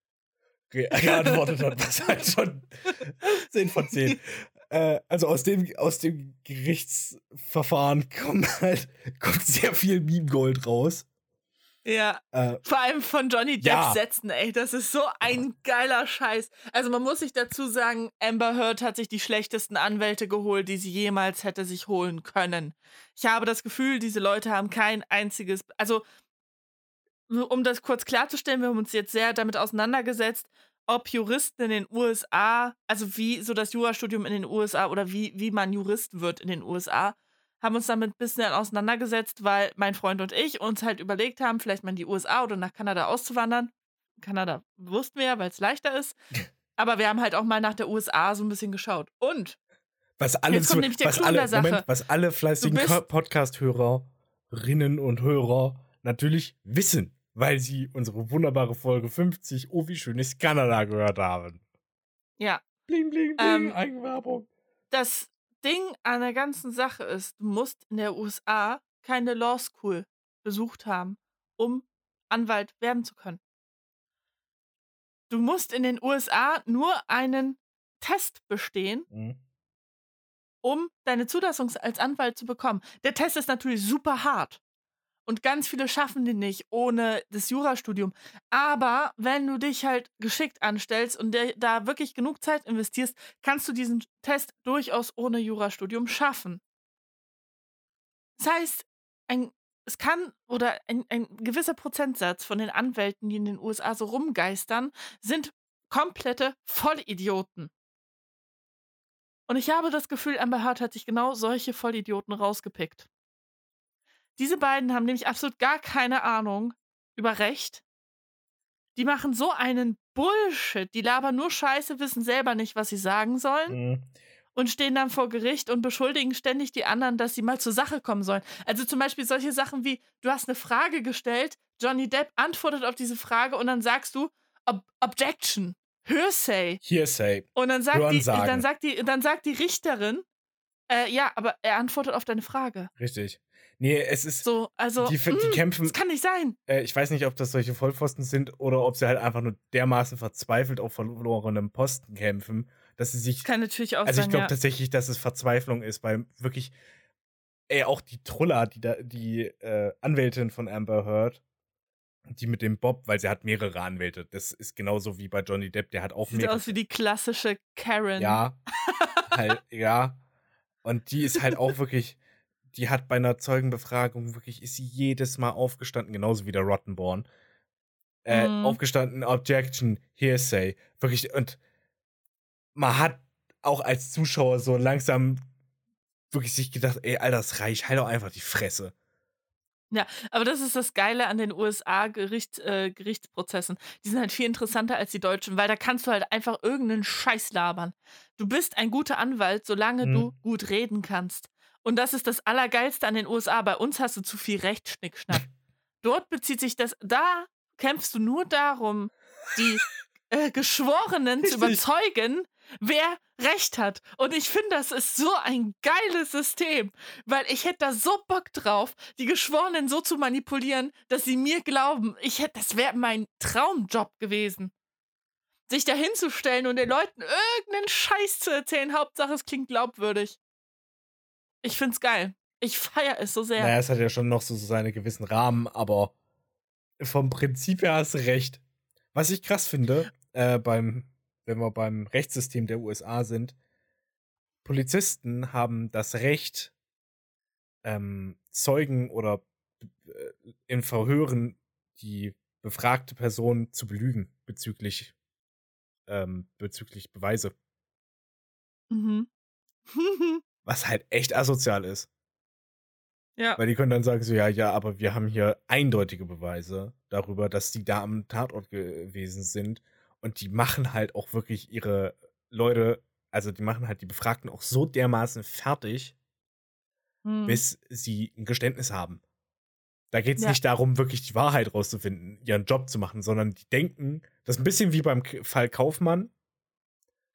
Ge geantwortet hat, was halt schon 10 von 10. Äh, also aus dem, aus dem Gerichtsverfahren kommt halt kommt sehr viel Meme-Gold raus. Ja. Äh, Vor allem von Johnny Depp Ja. Sätzen, ey. Das ist so ein geiler Scheiß. Also man muss sich dazu sagen, Amber Heard hat sich die schlechtesten Anwälte geholt, die sie jemals hätte sich holen können. Ich habe das Gefühl, diese Leute haben kein einziges. Also, um das kurz klarzustellen, wir haben uns jetzt sehr damit auseinandergesetzt, ob Juristen in den USA, also wie so das Jurastudium in den USA oder wie, wie man Jurist wird in den USA, haben uns damit ein bisschen auseinandergesetzt, weil mein Freund und ich uns halt überlegt haben, vielleicht mal in die USA oder nach Kanada auszuwandern. Kanada wussten wir ja, weil es leichter ist. Aber wir haben halt auch mal nach der USA so ein bisschen geschaut. Und was alle, Jetzt kommt zu, was, alle. Moment, was alle fleißigen Podcast-Hörerinnen und Hörer natürlich wissen, weil sie unsere wunderbare Folge 50, Oh, wie schön ist Kanada gehört haben. ja, Bling, bling, bling, Ähm, Eigenwerbung. das Ding an der ganzen Sache ist, du musst in der USA keine Law School besucht haben, um Anwalt werden zu können. Du musst in den USA nur einen Test bestehen, Mhm. um deine Zulassung als Anwalt zu bekommen. Der Test ist natürlich super hart. Und ganz viele schaffen den nicht ohne das Jurastudium. Aber wenn du dich halt geschickt anstellst und da wirklich genug Zeit investierst, kannst du diesen Test durchaus ohne Jurastudium schaffen. Das heißt, ein, es kann oder ein, ein gewisser Prozentsatz von den Anwälten, die in den USA so rumgeistern, sind komplette Vollidioten. Und ich habe das Gefühl, Amber Heard hat sich genau solche Vollidioten rausgepickt. Diese beiden haben nämlich absolut gar keine Ahnung über Recht. Die machen so einen Bullshit. Die labern nur Scheiße, wissen selber nicht, was sie sagen sollen Mhm. und stehen dann vor Gericht und beschuldigen ständig die anderen, dass sie mal zur Sache kommen sollen. Also zum Beispiel solche Sachen wie, du hast eine Frage gestellt, Johnny Depp antwortet auf diese Frage und dann sagst du, Ob Objection, Hearsay. Hearsay. Und dann sagt, die, dann, sagt die, dann sagt die Richterin, äh, ja, aber er antwortet auf deine Frage. Richtig. Nee, es ist. So, also, die, die mm, kämpfen. das kann nicht sein. Äh, ich weiß nicht, ob das solche Vollpfosten sind oder ob sie halt einfach nur dermaßen verzweifelt auf verlorenem Posten kämpfen, dass sie sich. Das kann natürlich auch Also ich glaube ja. tatsächlich, dass es Verzweiflung ist, weil wirklich, ey, auch die Truller, die da, die äh, Anwältin von Amber Heard, die mit dem Bob, weil sie hat mehrere Anwälte. Das ist genauso wie bei Johnny Depp, der hat auch Sieht mehrere. aus wie die klassische Karen. Ja, halt, ja. Und die ist halt auch wirklich, die hat bei einer Zeugenbefragung wirklich, ist sie jedes Mal aufgestanden, genauso wie der Rottenborn. Äh, Mhm. Aufgestanden, Objection, Hearsay. Wirklich, und man hat auch als Zuschauer so langsam wirklich sich gedacht, ey, Alter, das reicht, halt doch einfach die Fresse. Aber das ist das Geile an den USA-Gericht, äh. Die sind halt viel interessanter als die deutschen, weil da kannst du halt einfach irgendeinen Scheiß labern. Du bist ein guter Anwalt, solange Mhm. du gut reden kannst. Und das ist das Allergeilste an den USA. Bei uns hast du zu viel Rechtsschnickschnack. Dort bezieht sich das, da kämpfst du nur darum, die äh, Geschworenen zu Richtig. überzeugen, wer Recht hat. Und ich finde, das ist so ein geiles System, weil ich hätte da so Bock drauf, die Geschworenen so zu manipulieren, dass sie mir glauben. Ich hätte, das wäre mein Traumjob gewesen. Sich da hinzustellen und den Leuten irgendeinen Scheiß zu erzählen, Hauptsache es klingt glaubwürdig. Ich find's geil. Ich feiere es so sehr. Naja, es hat ja schon noch so, so seine gewissen Rahmen, aber vom Prinzip her hast du recht. Was ich krass finde, äh, beim, wenn wir beim Rechtssystem der USA sind, Polizisten haben das Recht, ähm, Zeugen oder äh, in Verhören die befragte Person zu belügen bezüglich, ähm, bezüglich Beweise. Mhm. Was halt echt asozial ist. ja. Weil die können dann sagen so, ja, ja, aber wir haben hier eindeutige Beweise darüber, dass die da am Tatort gewesen sind. Und die machen halt auch wirklich ihre Leute, also die machen halt die Befragten auch so dermaßen fertig, Hm. bis sie ein Geständnis haben. Da geht es Ja. nicht darum, wirklich die Wahrheit rauszufinden, ihren Job zu machen, sondern die denken, das ist ein bisschen wie beim Fall Kaufmann.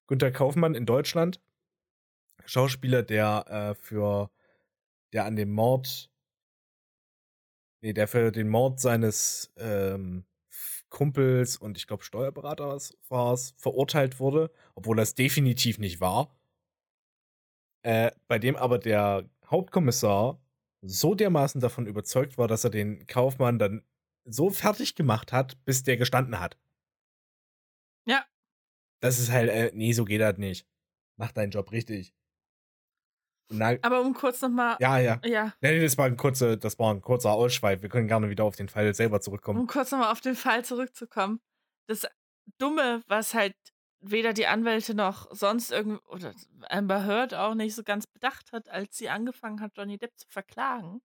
Günter Kaufmann in Deutschland. Schauspieler, der äh, für, der an dem Mord, nee, der für den Mord seines ähm, Kumpels und ich glaube Steuerberaters war es, verurteilt wurde, obwohl das definitiv nicht war. Äh, bei dem aber der Hauptkommissar so dermaßen davon überzeugt war, dass er den Kaufmann dann so fertig gemacht hat, bis der gestanden hat. Ja. Das ist halt, äh, nee, so geht das nicht. Mach deinen Job richtig. Na, Aber um kurz nochmal. ja, ja. Ja. Nee, nee, das war ein kurzer, das war ein kurzer Ausschweif. Wir können gerne wieder auf den Fall selber zurückkommen. Um kurz nochmal auf den Fall zurückzukommen. Das Dumme, was halt weder die Anwälte noch sonst irgend oder Amber Heard auch nicht so ganz bedacht hat, als sie angefangen hat, Johnny Depp zu verklagen,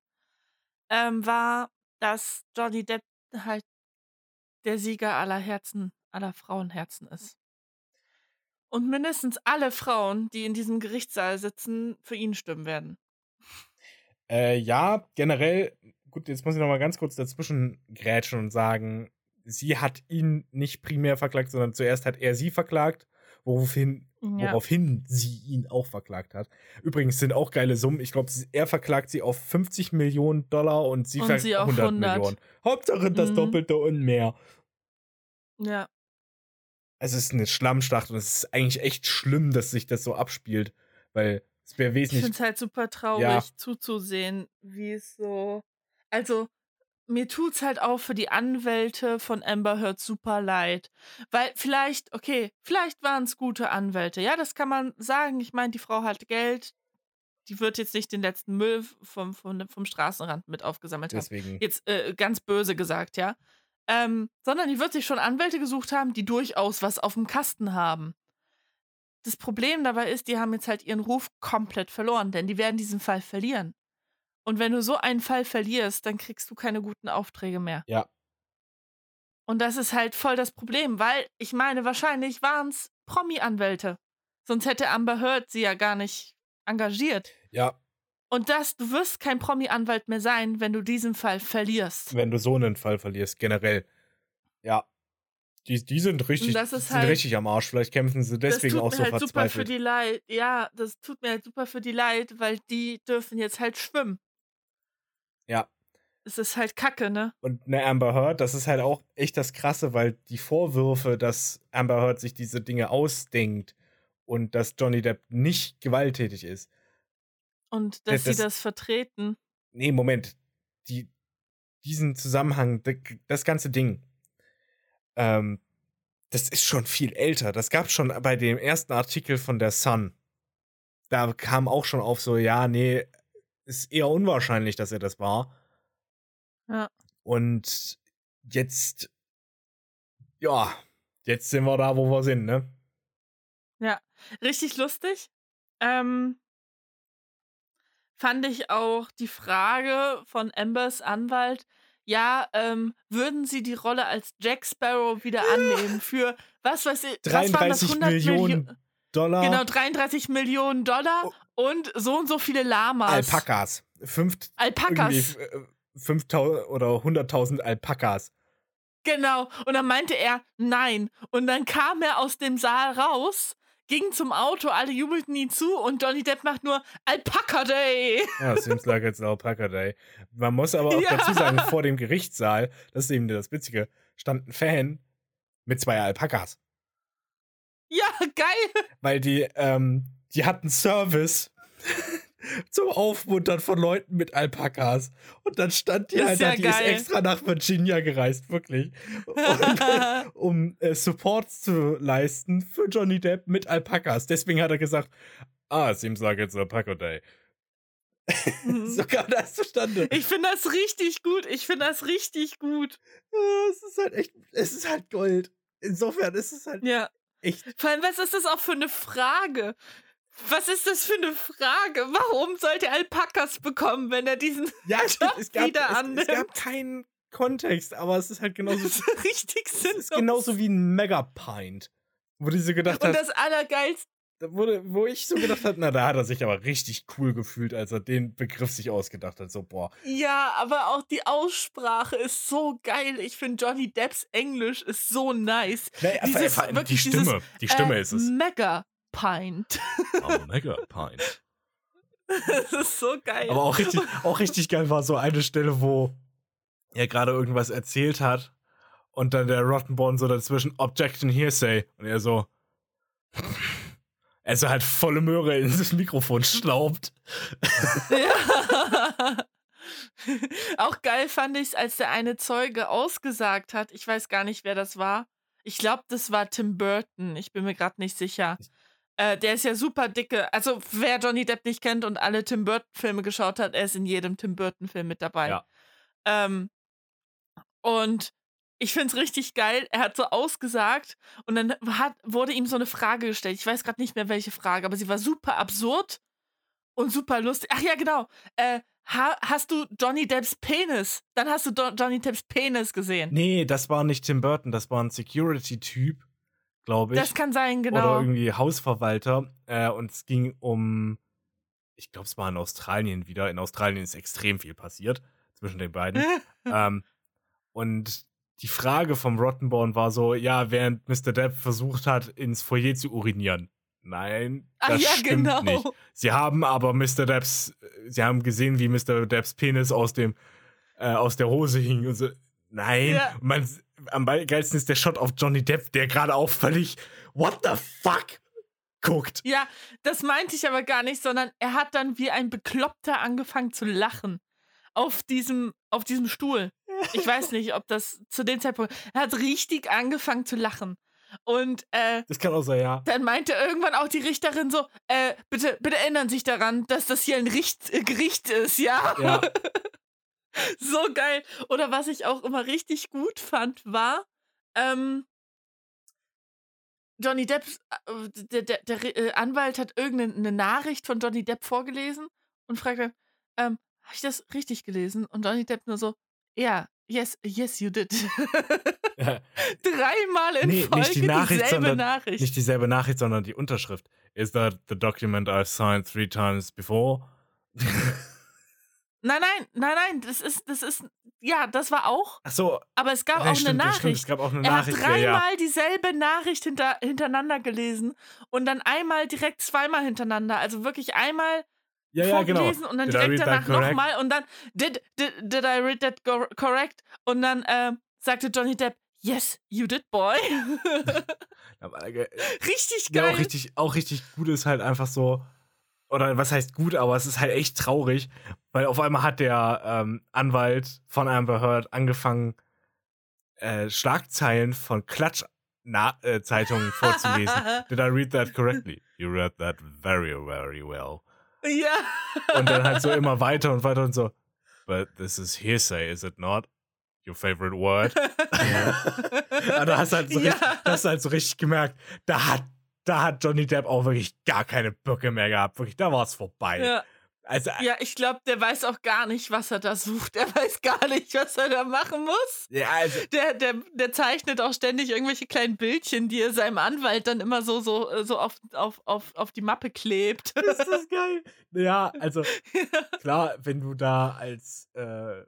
ähm, war, dass Johnny Depp halt der Sieger aller Herzen, aller Frauenherzen ist. Und mindestens alle Frauen, die in diesem Gerichtssaal sitzen, für ihn stimmen werden. Äh, ja, generell, gut, jetzt muss ich noch mal ganz kurz dazwischen grätschen und sagen, sie hat ihn nicht primär verklagt, sondern zuerst hat er sie verklagt, woraufhin, Ja. woraufhin sie ihn auch verklagt hat. Übrigens sind auch geile Summen. Ich glaube, er verklagt sie auf 50 Millionen Dollar und sie, Und sie auf 100 100. Millionen. Hauptsache das Mhm. Doppelte und mehr. Ja. Es ist eine Schlammschlacht und es ist eigentlich echt schlimm, dass sich das so abspielt, weil es wäre Ich wesentlich finde es halt super traurig Ja. zuzusehen, wie es so. Also, mir tut's halt auch für die Anwälte von Amber Heard super leid. Weil vielleicht, okay, vielleicht waren es gute Anwälte. Ja, das kann man sagen. Ich meine, die Frau hat Geld. Die wird jetzt nicht den letzten Müll vom, vom, vom Straßenrand mit aufgesammelt haben. deswegen. Jetzt äh, ganz böse gesagt, ja. Ähm, sondern die wird sich schon Anwälte gesucht haben, die durchaus was auf dem Kasten haben. Das Problem dabei ist, die haben jetzt halt ihren Ruf komplett verloren, denn die werden diesen Fall verlieren. Und wenn du so einen Fall verlierst, dann kriegst du keine guten Aufträge mehr. Ja. Und das ist halt voll das Problem, weil ich meine, wahrscheinlich waren es Promi-Anwälte. Sonst hätte Amber Heard sie ja gar nicht engagiert. Ja, Und das, du wirst kein Promi-Anwalt mehr sein, wenn du diesen Fall verlierst. wenn du so einen Fall verlierst, generell. Ja. Die, die sind richtig, das ist sind halt- richtig am Arsch. Vielleicht kämpfen sie deswegen das tut auch mir so halt super für verzweifelt. die Leid. Ja, das tut mir halt super für die Leid, weil die dürfen jetzt halt schwimmen. Ja. Es ist halt Kacke, ne? Und eine Amber Heard, das ist halt auch echt das Krasse, weil die Vorwürfe, dass Amber Heard sich diese Dinge ausdenkt und dass Johnny Depp nicht gewalttätig ist. Und dass das- sie das vertreten. Nee, Moment. Die, diesen Zusammenhang, das ganze Ding, ähm, das ist schon viel älter. Das gab schon bei dem ersten Artikel von der Sun. Da kam auch schon auf so, ja, nee, ist eher unwahrscheinlich, dass er das war. Ja. Und jetzt, ja, jetzt sind wir da, wo wir sind, ne? Richtig lustig. Ähm, fand ich auch die Frage von Ambers Anwalt. Ja, ähm, würden Sie die Rolle als Jack Sparrow wieder annehmen für was weiß ich, was waren das 33 100 Millionen Millio- Dollar. Genau, 33 Millionen Dollar Oh. und so und so viele Lamas. Alpakas. Fünf, Alpakas. irgendwie, äh, 5000 oder 100.000 Alpakas. Genau. Und dann meinte er, nein. Und dann kam er aus dem Saal raus, ging zum Auto, alle jubelten ihn zu und Johnny Depp macht nur Alpaka Day. Ja, seems like it's Alpaca Day. Man muss aber auch Ja. dazu sagen, vor dem Gerichtssaal, das ist eben das Witzige, stand ein Fan mit zwei Alpakas. Ja, geil. Weil die, ähm, die hatten Service. Zum Aufmuntern von Leuten mit Alpakas. Und dann stand die halt, ja die ist extra nach Virginia gereist, wirklich. Und, um äh, Support zu leisten für Johnny Depp mit Alpakas. Deswegen hat er gesagt, ah, seems like it's Alpaca Day. so kam das zustande. Ich finde das richtig gut. Ich finde das richtig gut. Ja, es ist halt echt, es ist halt Gold. Insofern ist es halt Ja. echt. Vor allem, was ist das auch für eine Frage? Was ist das für eine Frage? Warum sollte er Alpakas bekommen, wenn er diesen Ja, Job es gab, wieder es, es annimmt? gab keinen Kontext, aber es ist halt genauso, so richtig es sinnlos? ist genauso wie ein Megapint. Wo die so gedacht Und hat, das Allergeilste, wo, wo ich so gedacht habe, na, da hat er sich aber richtig cool gefühlt, als er den Begriff sich ausgedacht hat. So, boah, ja, aber auch die Aussprache ist so geil. Ich finde Johnny Depps Englisch ist so nice. Nee, Dieses- die Stimme, die Stimme äh, ist es. Mega Pint. Oh, Megapint. das ist so geil. Aber auch richtig, auch richtig geil war so eine Stelle, wo er gerade irgendwas erzählt hat und dann der Rottenborn so dazwischen Objection Hearsay und er so er so halt volle Möhre in das Mikrofon schlaubt. Ja. Auch geil fand ich es, als der eine Zeuge ausgesagt hat. Ich weiß gar nicht, wer das war. Ich glaube, das war Tim Burton. Ich bin mir gerade nicht sicher. Äh, der ist ja super dicke. Also, wer Johnny Depp nicht kennt und alle Tim Burton-Filme geschaut hat, er ist in jedem Tim Burton-Film mit dabei. Ja. Ähm, und ich finde es richtig geil. Er hat so ausgesagt und dann hat, wurde ihm so eine Frage gestellt. Ich weiß gerade nicht mehr, welche Frage, aber sie war super absurd und super lustig. Ach ja, genau. Äh, ha, hast du Johnny Depps Penis? Dann hast du Do Johnny Depps Penis gesehen. Nee, das war nicht Tim Burton, das war ein Security-Typ, glaube ich. das kann sein, Oder genau. irgendwie Hausverwalter. Äh, und es ging um, ich glaube, es war in Australien wieder. In Australien ist extrem viel passiert zwischen den beiden. ähm, und die Frage vom Rottenborn war so, ja, während Mr. Depp versucht hat, ins Foyer zu urinieren. Nein, Ach das ja, stimmt genau. nicht. Sie haben aber Mr. Depps, sie haben gesehen, wie Mr. Depps Penis aus dem, äh, aus der Hose hing und so. Nein, Ja. man, am geilsten ist der Shot auf Johnny Depp, der gerade auch völlig, what the fuck, guckt. Ja, das meinte ich aber gar nicht, sondern er hat dann wie ein Bekloppter angefangen zu lachen. Auf diesem, auf diesem Stuhl. Ich weiß nicht, ob das zu dem Zeitpunkt. Er hat richtig angefangen zu lachen. Und äh, Das kann auch sein, ja. dann meinte irgendwann auch die Richterin so: äh, bitte, bitte erinnern Sie sich daran, dass das hier ein Richt, äh, Gericht ist, ja? Ja. so geil. Oder was ich auch immer richtig gut fand, war, ähm, Johnny Depp, äh, der, der, der äh, Anwalt hat irgendeine Nachricht von Johnny Depp vorgelesen und fragte, ähm, habe ich das richtig gelesen? Und Johnny Depp nur so, ja, yes, yes, you did. Ja. Dreimal in Nee, nicht Folge die Nachricht, dieselbe sondern Nachricht. Nicht dieselbe Nachricht, sondern die Unterschrift. Is that the document I've signed three times before? Nein, nein, nein, nein, das ist, das ist, ja, das war auch, Ach so, aber es gab nee, auch stimmt, eine stimmt, Nachricht. es gab auch eine Er hat Nachricht. ja, dreimal ja. dieselbe Nachricht hinter, hintereinander gelesen und dann einmal direkt zweimal hintereinander. Also wirklich einmal Ja, ja, genau. vorgelesen und dann Did direkt danach nochmal und dann did, did, did I read that correct? Und dann ähm, sagte Johnny Depp, yes, you did, boy. Äh, richtig Ja, geil. auch richtig, auch richtig gut ist halt einfach so, oder was heißt gut, aber es ist halt echt traurig, weil auf einmal hat der ähm, Anwalt von Amber Heard angefangen, äh, Schlagzeilen von Klatsch-Zeitungen vorzulesen. Did I read that correctly? You read that very, very well. ja. Und dann halt so immer weiter und weiter und so. But this is hearsay, is it not? Your favorite word? Aber da hast du halt so, Ja. richtig, hast halt so richtig gemerkt, da hat, da hat Johnny Depp auch wirklich gar keine Böcke mehr gehabt. Wirklich, da war es vorbei. ja. Also, ja, ich glaube, der weiß auch gar nicht, was er da sucht. Er weiß gar nicht, was er da machen muss. ja, also, Der, der, der zeichnet auch ständig irgendwelche kleinen Bildchen, die er seinem Anwalt dann immer so, so, äh, so auf, auf, auf, auf die Mappe klebt. ist das geil. Ja, also, klar, wenn du da als äh,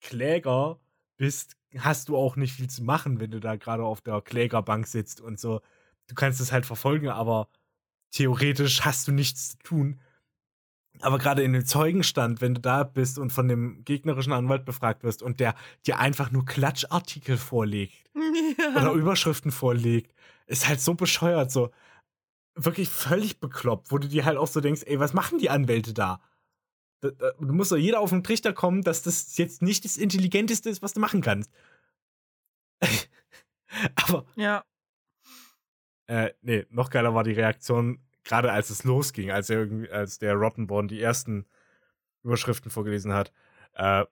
Kläger bist, hast du auch nicht viel zu machen, wenn du da gerade auf der Klägerbank sitzt und so. Du kannst es halt verfolgen, aber theoretisch hast du nichts zu tun. Aber gerade in dem Zeugenstand, wenn du da bist und von dem gegnerischen Anwalt befragt wirst und der dir einfach nur Klatschartikel vorlegt oder ja. Überschriften vorlegt, ist halt so bescheuert. So, wirklich völlig bekloppt, wo du dir halt auch so denkst, ey, was machen die Anwälte da? Da, da? Du musst doch jeder auf den Trichter kommen, dass das jetzt nicht das Intelligenteste ist, was du machen kannst. Aber. Ja. Äh, nee, noch geiler war die Reaktion, gerade als es losging, als er als der Rottenborn die ersten Überschriften vorgelesen hat. Äh,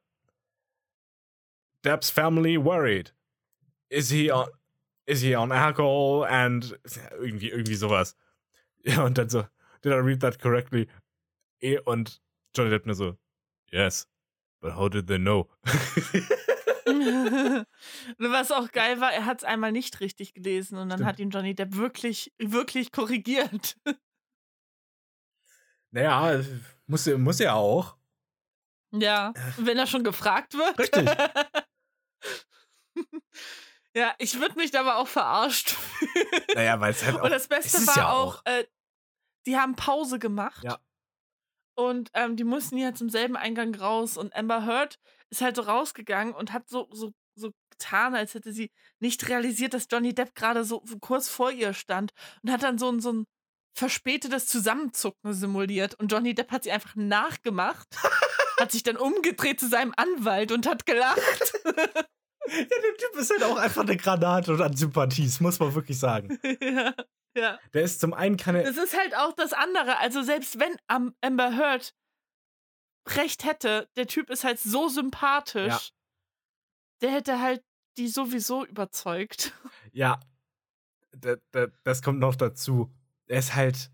Depp's family worried. Is he on, is he on alcohol and irgendwie, irgendwie sowas. Ja, und dann so, did I read that correctly? E und Johnny Depp nur so, yes, but how did they know? Was auch geil war, er hat es einmal nicht richtig gelesen und dann Stimmt. hat ihn Johnny Depp wirklich, wirklich korrigiert. Naja, muss, muss er auch. Ja, wenn er schon gefragt wird. Richtig. ja, ich würde mich aber auch verarscht Naja, weil es halt auch. Und das Beste war ja auch, auch äh, die haben Pause gemacht. Ja. Und ähm, die mussten ja zum selben Eingang raus. Und Amber Heard ist halt so rausgegangen und hat so, so, so getan, als hätte sie nicht realisiert, dass Johnny Depp gerade so, so kurz vor ihr stand. Und hat dann so ein, so ein verspätetes Zusammenzucken simuliert. Und Johnny Depp hat sie einfach nachgemacht, hat sich dann umgedreht zu seinem Anwalt und hat gelacht. Ja, der Typ ist halt auch einfach eine Granate an Sympathie, das muss man wirklich sagen. ja. Ja. Der ist zum einen keine. Das ist halt auch das andere. Also, selbst wenn Amber Heard recht hätte, der Typ ist halt so sympathisch. Ja. Der hätte halt die sowieso überzeugt. Ja. Das kommt noch dazu. Er ist halt.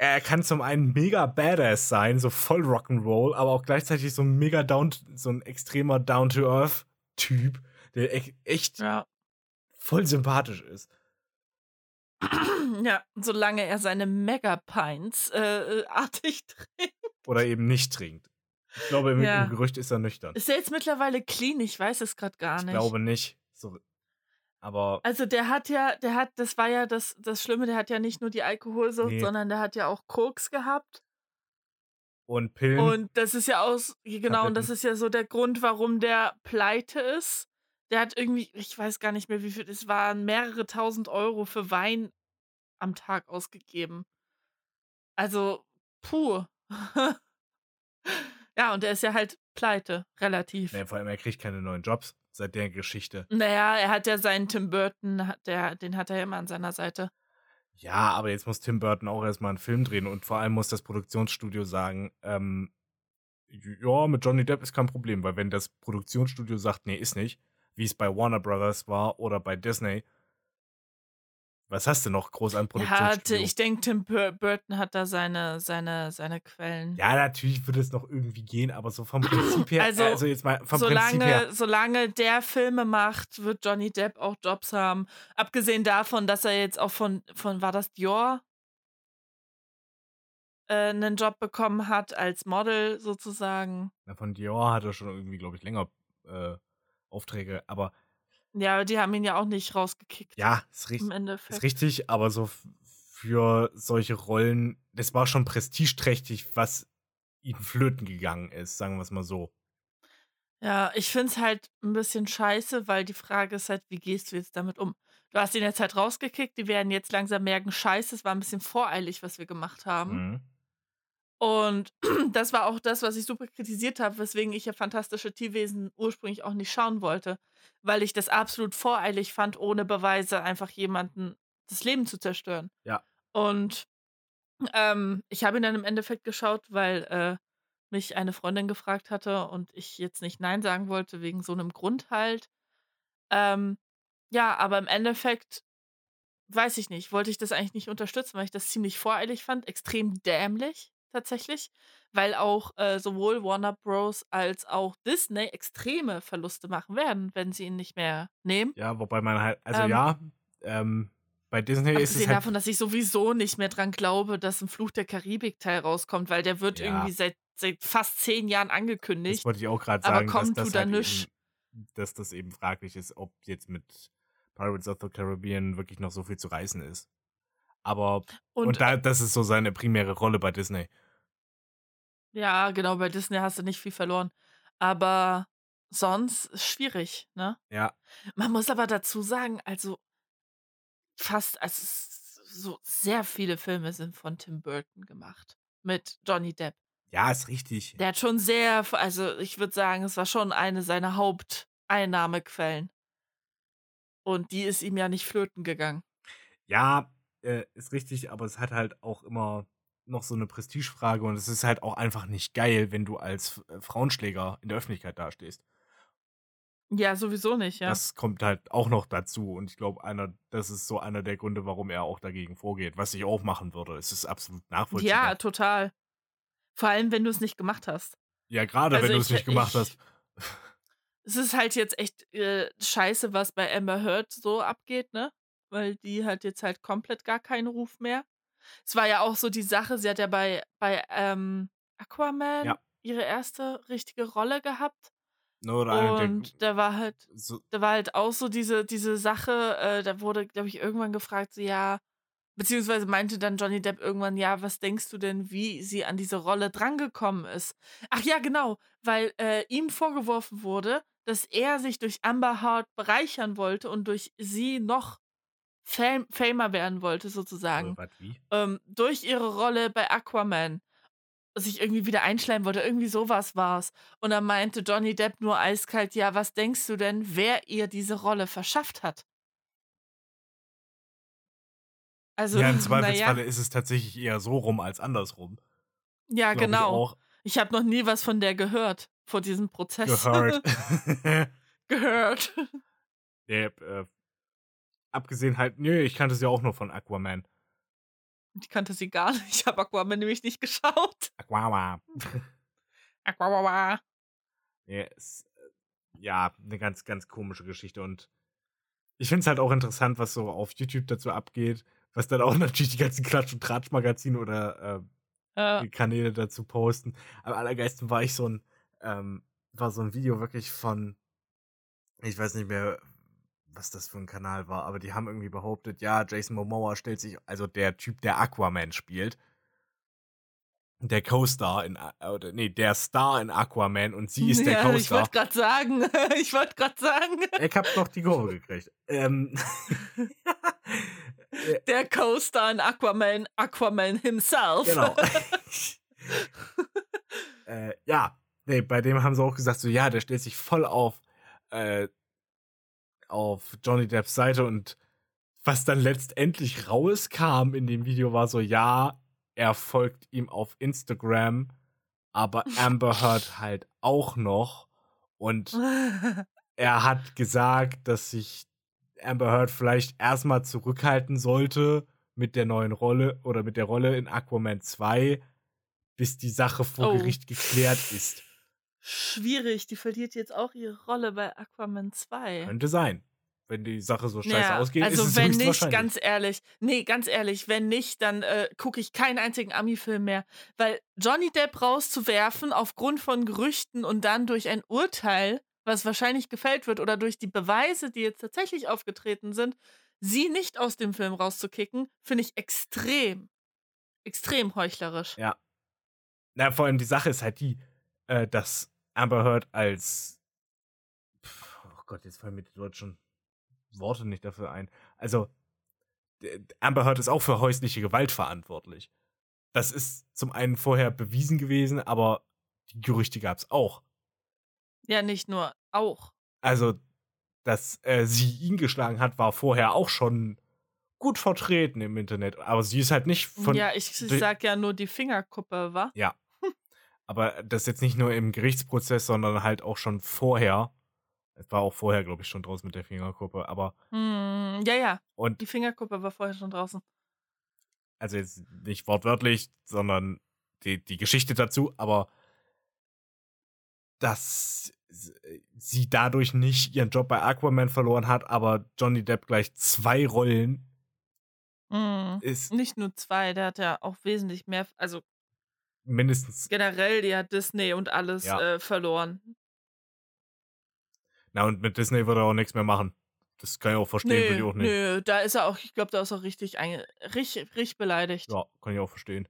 Er kann zum einen mega badass sein, so voll Rock'n'Roll, aber auch gleichzeitig so ein mega down, so ein extremer Down-to-Earth-Typ, der echt ja. voll sympathisch ist. Ja, solange er seine Mega-Pints äh, artig trinkt. Oder eben nicht trinkt. Ich glaube, im, ja. im Gerücht ist er nüchtern. Ist er jetzt mittlerweile clean? Ich weiß es gerade gar nicht. Ich glaube nicht. So, aber. Also der hat ja, der hat, das war ja das, das Schlimme, der hat ja nicht nur die Alkoholsucht, nee. sondern der hat ja auch Koks gehabt. Und Pillen. Und das ist ja aus, genau, und das ist ja so der Grund, warum der pleite ist. Der hat irgendwie, ich weiß gar nicht mehr, wie viel, es waren mehrere tausend Euro für Wein am Tag ausgegeben. Also, puh. ja, und er ist ja halt pleite, relativ. Ja, vor allem, er kriegt keine neuen Jobs seit der Geschichte. Naja, er hat ja seinen Tim Burton, der, den hat er ja immer an seiner Seite. Ja, aber jetzt muss Tim Burton auch erstmal einen Film drehen und vor allem muss das Produktionsstudio sagen, ähm, ja, mit Johnny Depp ist kein Problem, weil wenn das Produktionsstudio sagt, nee, ist nicht, wie es bei Warner Brothers war oder bei Disney, was hast du noch groß an Produktionsstudio? Ja, ich denke, Tim Burton hat da seine, seine, seine Quellen. Ja, natürlich würde es noch irgendwie gehen, aber so vom Prinzip her, also, also jetzt mal vom solange, Prinzip her. Solange der Filme macht, wird Johnny Depp auch Jobs haben. Abgesehen davon, dass er jetzt auch von, von war das Dior? Äh, einen Job bekommen hat als Model sozusagen. Na, von Dior hat er schon irgendwie, glaube ich, länger äh, Aufträge, aber ja, die haben ihn ja auch nicht rausgekickt. Ja, ist, richtig, ist richtig, aber so für solche Rollen, das war schon prestigeträchtig, was ihm flöten gegangen ist, sagen wir es mal so. Ja, ich finde es halt ein bisschen scheiße, weil die Frage ist halt, wie gehst du jetzt damit um? Du hast ihn jetzt halt rausgekickt, die werden jetzt langsam merken, scheiße, es war ein bisschen voreilig, was wir gemacht haben. Mhm. Und das war auch das, was ich super kritisiert habe, weswegen ich ja Fantastische Tierwesen ursprünglich auch nicht schauen wollte, weil ich das absolut voreilig fand, ohne Beweise einfach jemanden das Leben zu zerstören. Ja. Und ähm, ich habe ihn dann im Endeffekt geschaut, weil äh, mich eine Freundin gefragt hatte und ich jetzt nicht Nein sagen wollte, wegen so einem Grund halt. Ähm, ja, aber im Endeffekt weiß ich nicht, wollte ich das eigentlich nicht unterstützen, weil ich das ziemlich voreilig fand, extrem dämlich tatsächlich, weil auch äh, sowohl Warner Bros. als auch Disney extreme Verluste machen werden, wenn sie ihn nicht mehr nehmen. Ja, wobei man halt, also ähm, ja, ähm, bei Disney ist es halt davon, dass ich sowieso nicht mehr dran glaube, dass ein Fluch der Karibik-Teil rauskommt, weil der wird ja. irgendwie seit, seit fast zehn Jahren angekündigt. Das wollte ich auch gerade sagen, kommt, dass, das halt eben, dass das eben fraglich ist, ob jetzt mit Pirates of the Caribbean wirklich noch so viel zu reißen ist. Aber und, und da, das ist so seine primäre Rolle bei Disney. Ja, genau, bei Disney hast du nicht viel verloren. Aber sonst ist schwierig, ne? Ja. Man muss aber dazu sagen, also fast, also so sehr viele Filme sind von Tim Burton gemacht mit Johnny Depp. Ja, ist richtig. Der hat schon sehr, also ich würde sagen, es war schon eine seiner Haupteinnahmequellen. Und die ist ihm ja nicht flöten gegangen. Ja, äh, ist richtig, aber es hat halt auch immer noch so eine Prestigefrage und es ist halt auch einfach nicht geil, wenn du als äh, Frauenschläger in der Öffentlichkeit dastehst. Ja, sowieso nicht, ja. Das kommt halt auch noch dazu und ich glaube, einer, das ist so einer der Gründe, warum er auch dagegen vorgeht, was ich auch machen würde. Es ist absolut nachvollziehbar. Ja, total. Vor allem, wenn du es nicht gemacht hast. Ja, gerade also wenn du es nicht gemacht ich, hast. Es ist halt jetzt echt äh, scheiße, was bei Amber Heard so abgeht, ne? Weil die hat jetzt halt komplett gar keinen Ruf mehr. Es war ja auch so die Sache, sie hat ja bei, bei ähm, Aquaman ja. ihre erste richtige Rolle gehabt. No, und da war halt, so da war halt auch so diese, diese Sache, äh, da wurde, glaube ich, irgendwann gefragt, so, ja, beziehungsweise meinte dann Johnny Depp irgendwann, ja, was denkst du denn, wie sie an diese Rolle drangekommen ist? Ach ja, genau, weil äh, ihm vorgeworfen wurde, dass er sich durch Amber Heard bereichern wollte und durch sie noch Fam Famer werden wollte, sozusagen. Oh, wie? Ähm, durch ihre Rolle bei Aquaman sich irgendwie wieder einschleimen wollte. Irgendwie sowas war es. Und dann meinte Johnny Depp nur eiskalt, ja, was denkst du denn, wer ihr diese Rolle verschafft hat? Also, ja, im Zweifelsfalle ja. ist es tatsächlich eher so rum als andersrum. Ja, genau. Ich, ich habe noch nie was von der gehört vor diesem Prozess. Gehört. gehört. Ja, äh, abgesehen halt, nö, ich kannte sie auch nur von Aquaman. Ich kannte sie gar nicht. Ich habe Aquaman nämlich nicht geschaut. Aquaman. Ja, ist, äh, ja, eine ganz, ganz komische Geschichte. Und ich finde es halt auch interessant, was so auf YouTube dazu abgeht, was dann auch natürlich die ganzen Klatsch- und Tratsch-Magazine oder äh, ja. Kanäle dazu posten. Am allergeisten war ich so ein, ähm, war so ein Video wirklich von, ich weiß nicht mehr, was das für ein Kanal war, aber die haben irgendwie behauptet, ja, Jason Momoa stellt sich, also der Typ, der Aquaman spielt, der Co-Star in, oder nee, der Star in Aquaman und sie ist der ja, Co-Star. Ich wollte gerade sagen, ich wollte gerade sagen. Ich hab noch die Kurve gekriegt. Ähm, der Co-Star in Aquaman, Aquaman himself. Genau. äh, ja, nee, bei dem haben sie auch gesagt, so, ja, der stellt sich voll auf äh, auf Johnny Depps Seite und was dann letztendlich rauskam in dem Video war so, ja, er folgt ihm auf Instagram, aber Amber Heard halt auch noch und er hat gesagt, dass sich Amber Heard vielleicht erstmal zurückhalten sollte mit der neuen Rolle oder mit der Rolle in Aquaman 2, bis die Sache vor oh. Gericht geklärt ist schwierig. Die verliert jetzt auch ihre Rolle bei Aquaman 2. Könnte sein. Wenn die Sache so scheiße ja, ausgeht, also ist es wenn nicht, ganz ehrlich, nee, ganz ehrlich, wenn nicht, dann äh, gucke ich keinen einzigen Ami-Film mehr. Weil Johnny Depp rauszuwerfen aufgrund von Gerüchten und dann durch ein Urteil, was wahrscheinlich gefällt wird, oder durch die Beweise, die jetzt tatsächlich aufgetreten sind, sie nicht aus dem Film rauszukicken, finde ich extrem, extrem heuchlerisch. Ja. Na, vor allem die Sache ist halt die, äh, dass Amber Heard als oh Gott, jetzt fallen mir die deutschen Worte nicht dafür ein. Also Amber Heard ist auch für häusliche Gewalt verantwortlich. Das ist zum einen vorher bewiesen gewesen, aber die Gerüchte gab es auch. Ja, nicht nur auch. Also, dass äh, sie ihn geschlagen hat, war vorher auch schon gut vertreten im Internet. Aber sie ist halt nicht von. Ja, ich sag ja nur die Fingerkuppe, wa? Ja. Aber das jetzt nicht nur im Gerichtsprozess, sondern halt auch schon vorher. Es war auch vorher, glaube ich, schon draußen mit der Fingerkuppe, aber. Mm, ja, ja. Und die Fingerkuppe war vorher schon draußen. Also jetzt nicht wortwörtlich, sondern die, die Geschichte dazu, aber dass sie dadurch nicht ihren Job bei Aquaman verloren hat, aber Johnny Depp gleich zwei Rollen mm, ist. Nicht nur zwei, der hat ja auch wesentlich mehr, also mindestens. Generell ja Disney und alles ja. äh, verloren. Na, und mit Disney wird er auch nichts mehr machen. Das kann ich auch verstehen, nee, würde ich auch nicht. Nö, da ist er auch, ich glaube, da ist er auch richtig, richtig, richtig beleidigt. Ja, kann ich auch verstehen.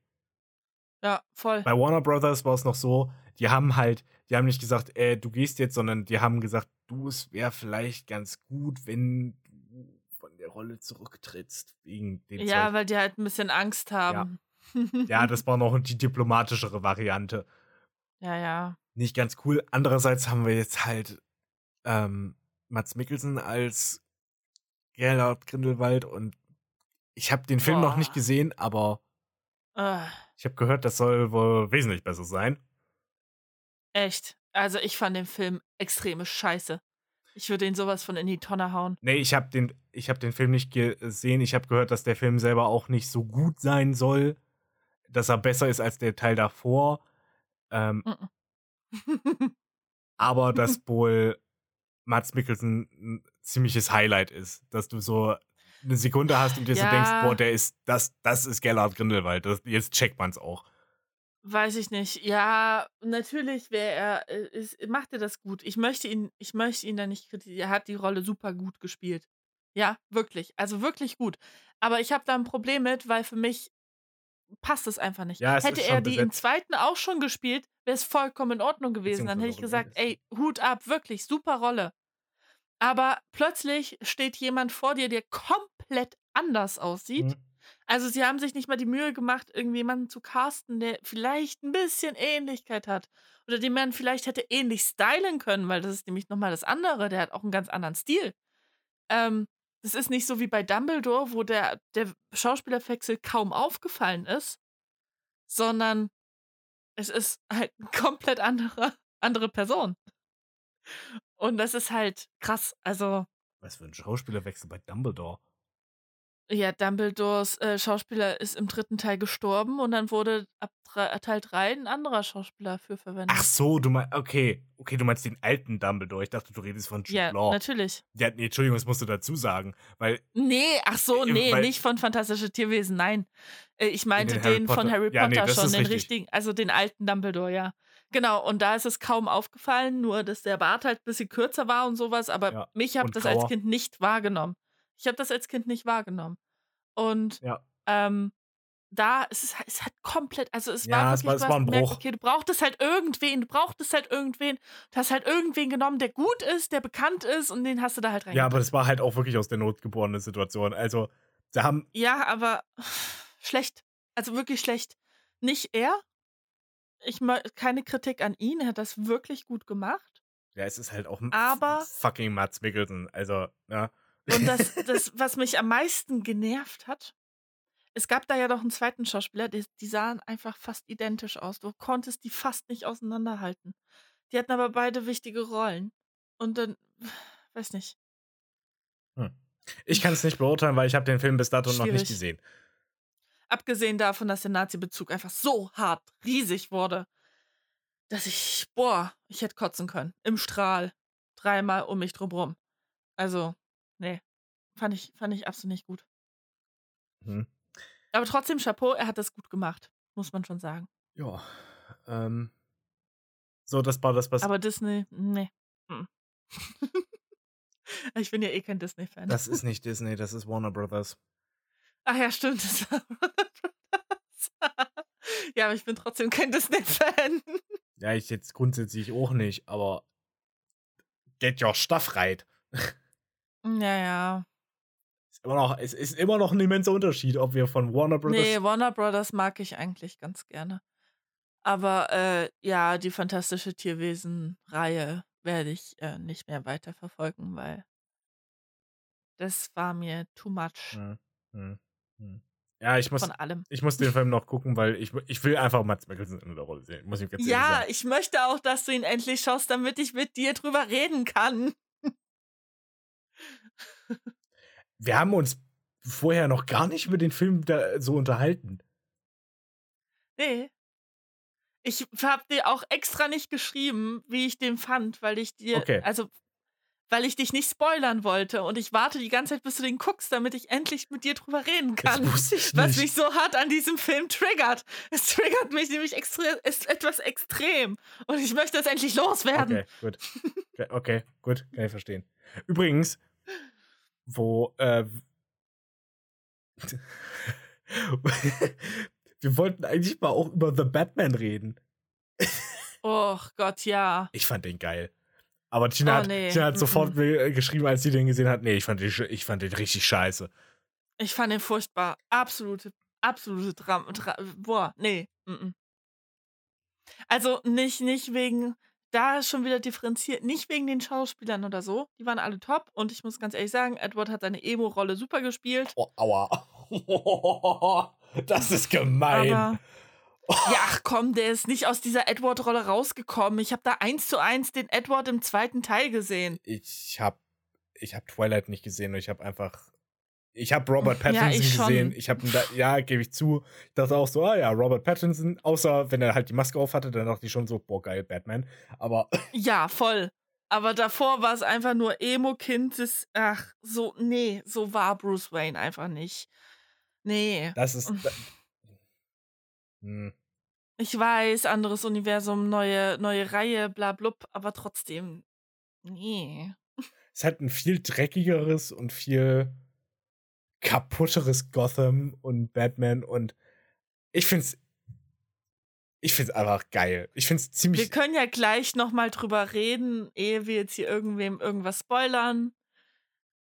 Ja, voll. Bei Warner Brothers war es noch so, die haben halt, die haben nicht gesagt, äh, du gehst jetzt, sondern die haben gesagt, du, es wäre vielleicht ganz gut, wenn du von der Rolle zurücktrittst. Wegen dem Ja, Zeug. weil die halt ein bisschen Angst haben. Ja, das war noch die diplomatischere Variante. ja, ja. Nicht ganz cool. Andererseits haben wir jetzt halt ähm, Mats Mikkelsen als Gerhard Grindelwald und ich habe den Film noch nicht Boah. gesehen, aber Äh, ich habe gehört, das soll wohl wesentlich besser sein. echt. Also ich fand den Film extreme Scheiße. Ich würde ihn sowas von in die Tonne hauen. Nee, ich habe den, ich hab den Film nicht gesehen. Ich habe gehört, dass der Film selber auch nicht so gut sein soll, dass er besser ist als der Teil davor. Ähm, aber dass wohl Mats Mikkelsen ein ziemliches Highlight ist. Dass du so eine Sekunde hast und dir so Ja. denkst, boah, der ist, das, das ist Gellert Grindelwald. Das, jetzt checkt man's auch. Weiß ich nicht. Ja, natürlich wäre er, äh, ist, macht er das gut. Ich möchte ihn, ich möchte ihn da nicht kritisieren. Er hat die Rolle super gut gespielt. Ja, wirklich. Also wirklich gut. Aber ich habe da ein Problem mit, weil für mich passt es einfach nicht. Ja, es Hätte er die im besetzt. zweiten auch schon gespielt, wäre es vollkommen in Ordnung gewesen. Dann hätte ich gesagt, im ey, Hut ab, wirklich, super Rolle. Aber plötzlich steht jemand vor dir, der komplett anders aussieht. Mhm. Also sie haben sich nicht mal die Mühe gemacht, irgendjemanden zu casten, der vielleicht ein bisschen Ähnlichkeit hat. Oder den man vielleicht hätte ähnlich stylen können, weil das ist nämlich nochmal das andere. Der hat auch einen ganz anderen Stil. Ähm, das ist nicht so wie bei Dumbledore, wo der, der Schauspielerwechsel kaum aufgefallen ist, sondern es ist halt eine komplett andere, andere Person. Und das ist halt krass. Also, Was für ein Schauspielerwechsel bei Dumbledore. Ja, Dumbledores äh, Schauspieler ist im dritten Teil gestorben und dann wurde ab drei, äh, Teil 3 ein anderer Schauspieler für verwendet. Ach so, du meinst, okay. Okay, du meinst den alten Dumbledore. Ich dachte, du redest von Jude ja, Law. natürlich. Ja, nee, Entschuldigung, das musst du dazu sagen. Weil, Nee, ach so, Äh, nee, weil- nicht von Fantastische Tierwesen, nein. Äh, ich meinte den Harry den von Potter- Harry Ja, Potter nee, das schon, den richtig. richtigen, also den alten Dumbledore, ja. Genau, und da ist es kaum aufgefallen, nur dass der Bart halt ein bisschen kürzer war und sowas, aber Ja, mich habe das als grauer. Kind nicht wahrgenommen. Ich habe das als Kind nicht wahrgenommen. Und ja. ähm, da ist es, es hat komplett, also es Ja, war es wirklich, war- es war ein Bruch. okay, du brauchtest halt irgendwen, du brauchtest halt irgendwen, du hast halt irgendwen genommen, der gut ist, der bekannt ist und den hast du da halt Ja, reingepackt. aber das war halt auch wirklich aus der Not geborene Situation. Also, da haben, Ja, aber schlecht. Also wirklich schlecht. Nicht er. Ich keine Kritik an ihn, er hat das wirklich gut gemacht. ja, es ist halt auch ein Aber- fucking Mats Mikkelsen. Also, ja. Und das, das, was mich am meisten genervt hat, es gab da ja noch einen zweiten Schauspieler, die, die sahen einfach fast identisch aus. Du konntest die fast nicht auseinanderhalten. Die hatten aber beide wichtige Rollen. Und dann, weiß nicht. Ich kann es nicht beurteilen, weil ich habe den Film bis dato noch nicht Schwierig. gesehen. Abgesehen davon, dass der Nazi-Bezug einfach so hart riesig wurde, dass ich, boah, ich hätte kotzen können. Im Strahl. Dreimal um mich drumrum. Also, nee. Fand ich, fand ich absolut nicht gut. Hm. Aber trotzdem, Chapeau, er hat das gut gemacht. Muss man schon sagen. Ja. Ähm, so, das war das, was. Aber Disney, nee. Hm. ich bin ja eh kein Disney-Fan. das ist nicht Disney, das ist Warner Brothers. Ach ja, stimmt. Das war ja, aber ich bin trotzdem kein Disney-Fan. Ja, ich jetzt grundsätzlich auch nicht, aber get your stuff right. Ja, ja. Ist immer noch, es ist immer noch ein immenser Unterschied, ob wir von Warner Brothers. Nee, Warner Brothers mag ich eigentlich ganz gerne. Aber äh, ja, die fantastische Tierwesen-Reihe werde ich äh, nicht mehr weiterverfolgen, weil das war mir too much Hm, hm, hm. Ja, ich muss, von allem. ich muss den Film noch gucken, weil ich, ich will einfach Mats Mikkelsen in der Rolle sehen. Muss ich ganz Ja, sagen. ich möchte auch, dass du ihn endlich schaust, damit ich mit dir drüber reden kann. Wir haben uns vorher noch gar nicht über den Film so unterhalten. Nee. Ich habe dir auch extra nicht geschrieben, wie ich den fand, weil ich dir, Okay. also, weil ich dich nicht spoilern wollte und ich warte die ganze Zeit, bis du den guckst, damit ich endlich mit dir drüber reden kann. Das wusste ich Was nicht. mich so hart an diesem Film triggert. Es triggert mich nämlich extre ist etwas extrem. Und ich möchte es endlich loswerden. Okay, gut. Okay, okay, gut, kann ich verstehen. Übrigens, wo äh, wir wollten eigentlich mal auch über The Batman reden. Oh Gott, ja. Ich fand den geil. Aber Tina, Oh, hat, nee. Tina hat Mhm. sofort äh, geschrieben, als sie den gesehen hat, nee, ich fand den, ich fand den richtig scheiße. Ich fand den furchtbar. Absolute, absolute Dram. Dra boah, nee. Mm -mm. Also nicht, nicht wegen, da ist schon wieder differenziert, nicht wegen den Schauspielern oder so. Die waren alle top. Und ich muss ganz ehrlich sagen, Edward hat seine Emo-Rolle super gespielt. Oh, aua. das ist gemein. Aber. Ja, ach komm, der ist nicht aus dieser Edward-Rolle rausgekommen. Ich habe da eins zu eins den Edward im zweiten Teil gesehen. ich habe ich hab Twilight nicht gesehen und ich habe einfach. Ich habe Robert Ja, Pattinson ich schon. gesehen. Ich habe da, ja, gebe ich zu. Ich dachte auch so, ah ja, Robert Pattinson. Außer wenn er halt die Maske auf hatte, dann dachte ich schon so, boah, geil, Batman. Aber Ja, voll. Aber davor war es einfach nur Emo-Kind. das- Ach, so, nee, so war Bruce Wayne einfach nicht. Nee. das ist. Da, hm. Ich weiß, anderes Universum, neue, neue Reihe, bla blub, aber trotzdem. Nee. Es hat ein viel dreckigeres und viel kaputteres Gotham und Batman und ich find's. Ich find's einfach geil. Ich find's Wir ziemlich. können ja gleich nochmal drüber reden, ehe wir jetzt hier irgendwem irgendwas spoilern.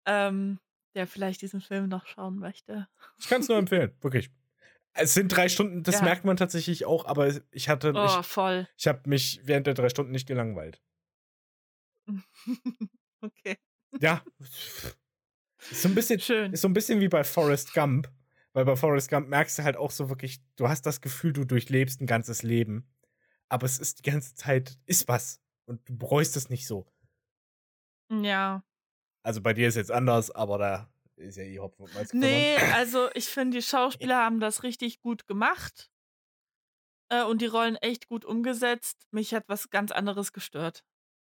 Ähm, der vielleicht diesen Film noch schauen möchte. Ich kann's nur empfehlen, wirklich. Es sind drei Stunden, das Ja. merkt man tatsächlich auch, aber ich hatte. Oh, Ich, voll. ich habe mich während der drei Stunden nicht gelangweilt. okay. Ja. Ist so ein bisschen, Schön. ist so ein bisschen wie bei Forrest Gump. Weil bei Forrest Gump merkst du halt auch so wirklich, du hast das Gefühl, du durchlebst ein ganzes Leben. Aber es ist die ganze Zeit, ist was. Und du bereust es nicht so. Ja. Also bei dir ist jetzt anders, aber da ist ja eh Hopfen Nee, also ich finde, die Schauspieler haben das richtig gut gemacht. Äh, und die Rollen echt gut umgesetzt. Mich hat was ganz anderes gestört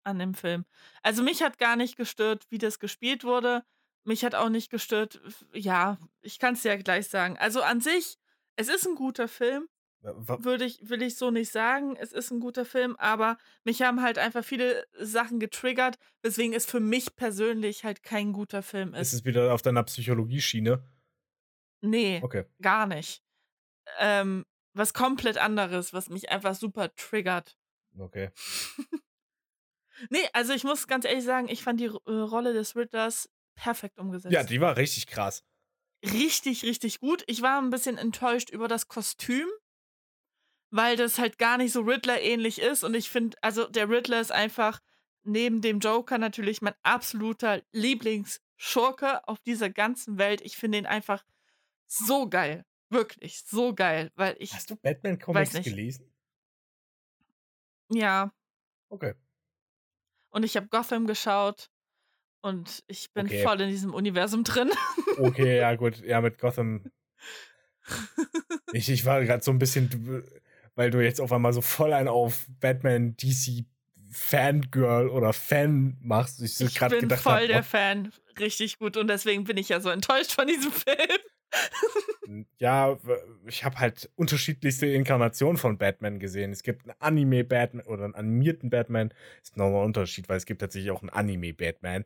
an dem Film. Also mich hat gar nicht gestört, wie das gespielt wurde. Mich hat auch nicht gestört, ja, ich kann es ja gleich sagen. Also an sich, es ist ein guter Film, würde ich, will ich so nicht sagen. Es ist ein guter Film, aber mich haben halt einfach viele Sachen getriggert, weswegen es für mich persönlich halt kein guter Film Ist ist. es wieder auf deiner Psychologie-Schiene? Nee. Okay. Gar nicht. Ähm, was komplett anderes, was mich einfach super triggert. Okay. Nee, also ich muss ganz ehrlich sagen, ich fand die äh, Rolle des Riddlers perfekt umgesetzt. Ja, die war richtig krass. richtig, richtig gut. Ich war ein bisschen enttäuscht über das Kostüm, weil das halt gar nicht so Riddler-ähnlich ist. Und ich finde, also der Riddler ist einfach neben dem Joker natürlich mein absoluter Lieblingsschurke auf dieser ganzen Welt. Ich finde ihn einfach so geil. Wirklich, so geil. Weil ich, Hast du Batman-Comics nicht. gelesen? ja, Okay. und ich habe Gotham geschaut. Und ich bin Okay. voll in diesem Universum drin. Okay, ja, gut. Ja, mit Gotham. Ich, ich war gerade so ein bisschen, weil du jetzt auf einmal so voll ein auf Batman DC Fangirl oder Fan machst. Ich, so Ich bin gedacht voll hab, der what- Fan. Richtig gut. Und deswegen bin ich ja so enttäuscht von diesem Film. Ja, ich habe halt unterschiedlichste Inkarnationen von Batman gesehen. Es gibt einen Anime-Batman oder einen animierten Batman. Ist nochmal ein Unterschied, weil es gibt tatsächlich auch einen Anime-Batman.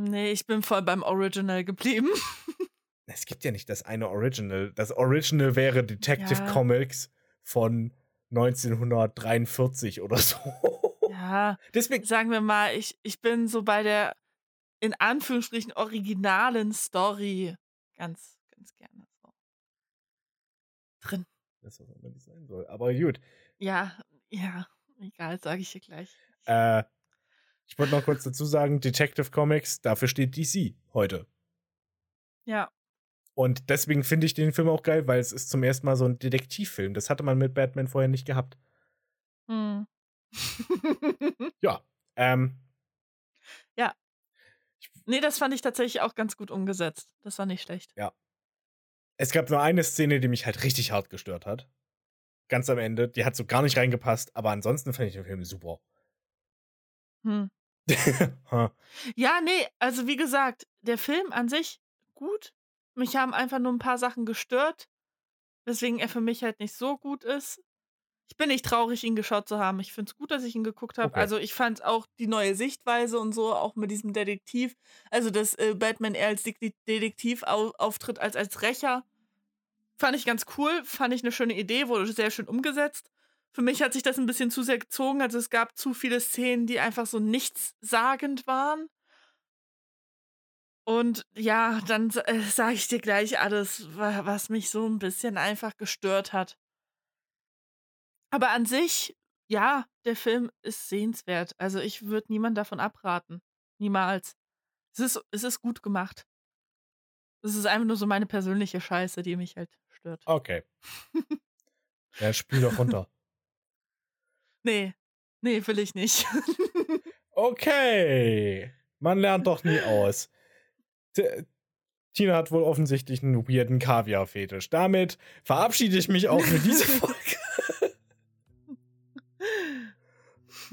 Nee, ich bin voll beim Original geblieben. Es gibt ja nicht das eine Original. Das Original wäre Detective Ja. Comics von 1943 oder so. Ja, Deswegen, sagen wir mal, ich, ich bin so bei der in Anführungsstrichen originalen Story ganz, ganz gerne so drin. das was immer nicht sein soll. Aber gut. Ja, ja, egal, sage ich dir gleich. Äh, ich wollte noch kurz dazu sagen, Detective Comics, dafür steht DC heute. Ja, Und deswegen finde ich den Film auch geil, weil es ist zum ersten Mal so ein Detektivfilm. Das hatte man mit Batman vorher nicht gehabt. hm. Ja. Ähm, nee, das fand ich tatsächlich auch ganz gut umgesetzt. Das war nicht schlecht. es gab nur eine Szene, die mich halt richtig hart gestört hat. Ganz am Ende. Die hat so gar nicht reingepasst, aber ansonsten fand ich den Film super. Hm. Ja, nee, also wie gesagt, der Film an sich gut. Mich haben einfach nur ein paar Sachen gestört, weswegen er für mich halt nicht so gut ist. Ich bin nicht traurig, ihn geschaut zu haben. Ich finde es gut, dass ich ihn geguckt habe. Okay. Also ich fand auch die neue Sichtweise und so, auch mit diesem Detektiv. Also, dass äh, Batman eher als Detektiv au auftritt als als Rächer. Fand ich ganz cool, fand ich eine schöne Idee, wurde sehr schön umgesetzt. Für mich hat sich das ein bisschen zu sehr gezogen. Also es gab zu viele Szenen, die einfach so nichtssagend waren. Und ja, dann äh, sage ich dir gleich alles, was mich so ein bisschen einfach gestört hat. Aber an sich, ja, der Film ist sehenswert. Also ich würde niemand davon abraten. Niemals. Es ist, es ist gut gemacht. Es ist einfach nur so meine persönliche Scheiße, die mich halt stört. Okay. ja, spiel doch runter. Nee, nee, will ich nicht. okay. Man lernt doch nie aus. T Tina hat wohl offensichtlich einen weirden Kaviar-Fetisch. Damit verabschiede ich mich auch für diese Folge.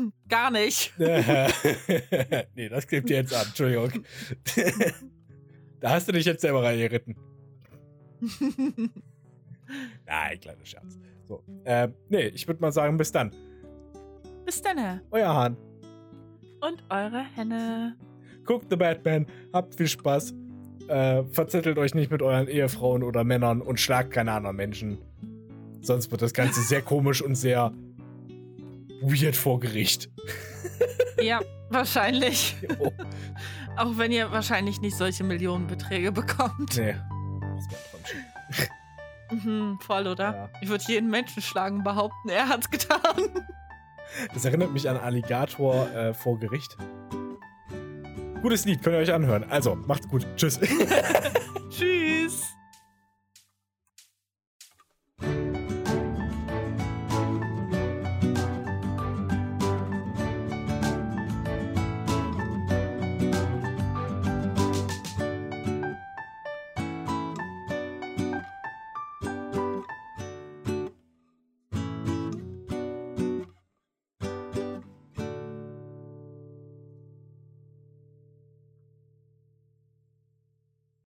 Gar nicht. nee, das klebt dir jetzt an. Entschuldigung. da hast du dich jetzt selber reingeritten. Nein, kleiner Scherz. So, äh, nee, ich würde mal sagen, bis dann. Bis dann. Euer Hahn. Und eure Henne. Guckt The Batman, habt viel Spaß. Äh, verzettelt euch nicht mit euren Ehefrauen oder Männern und schlagt keine anderen Menschen. Sonst wird das Ganze sehr komisch und sehr weird vor Gericht. Ja, wahrscheinlich. Jo. Auch wenn ihr wahrscheinlich nicht solche Millionenbeträge bekommt. Nee. Das mhm, voll, oder? Ja. Ich würde jeden Menschen schlagen, behaupten, er hat's getan. Das erinnert mich an Alligator äh, vor Gericht. Gutes Lied, könnt ihr euch anhören. Also, macht's gut. Tschüss. Tschüss.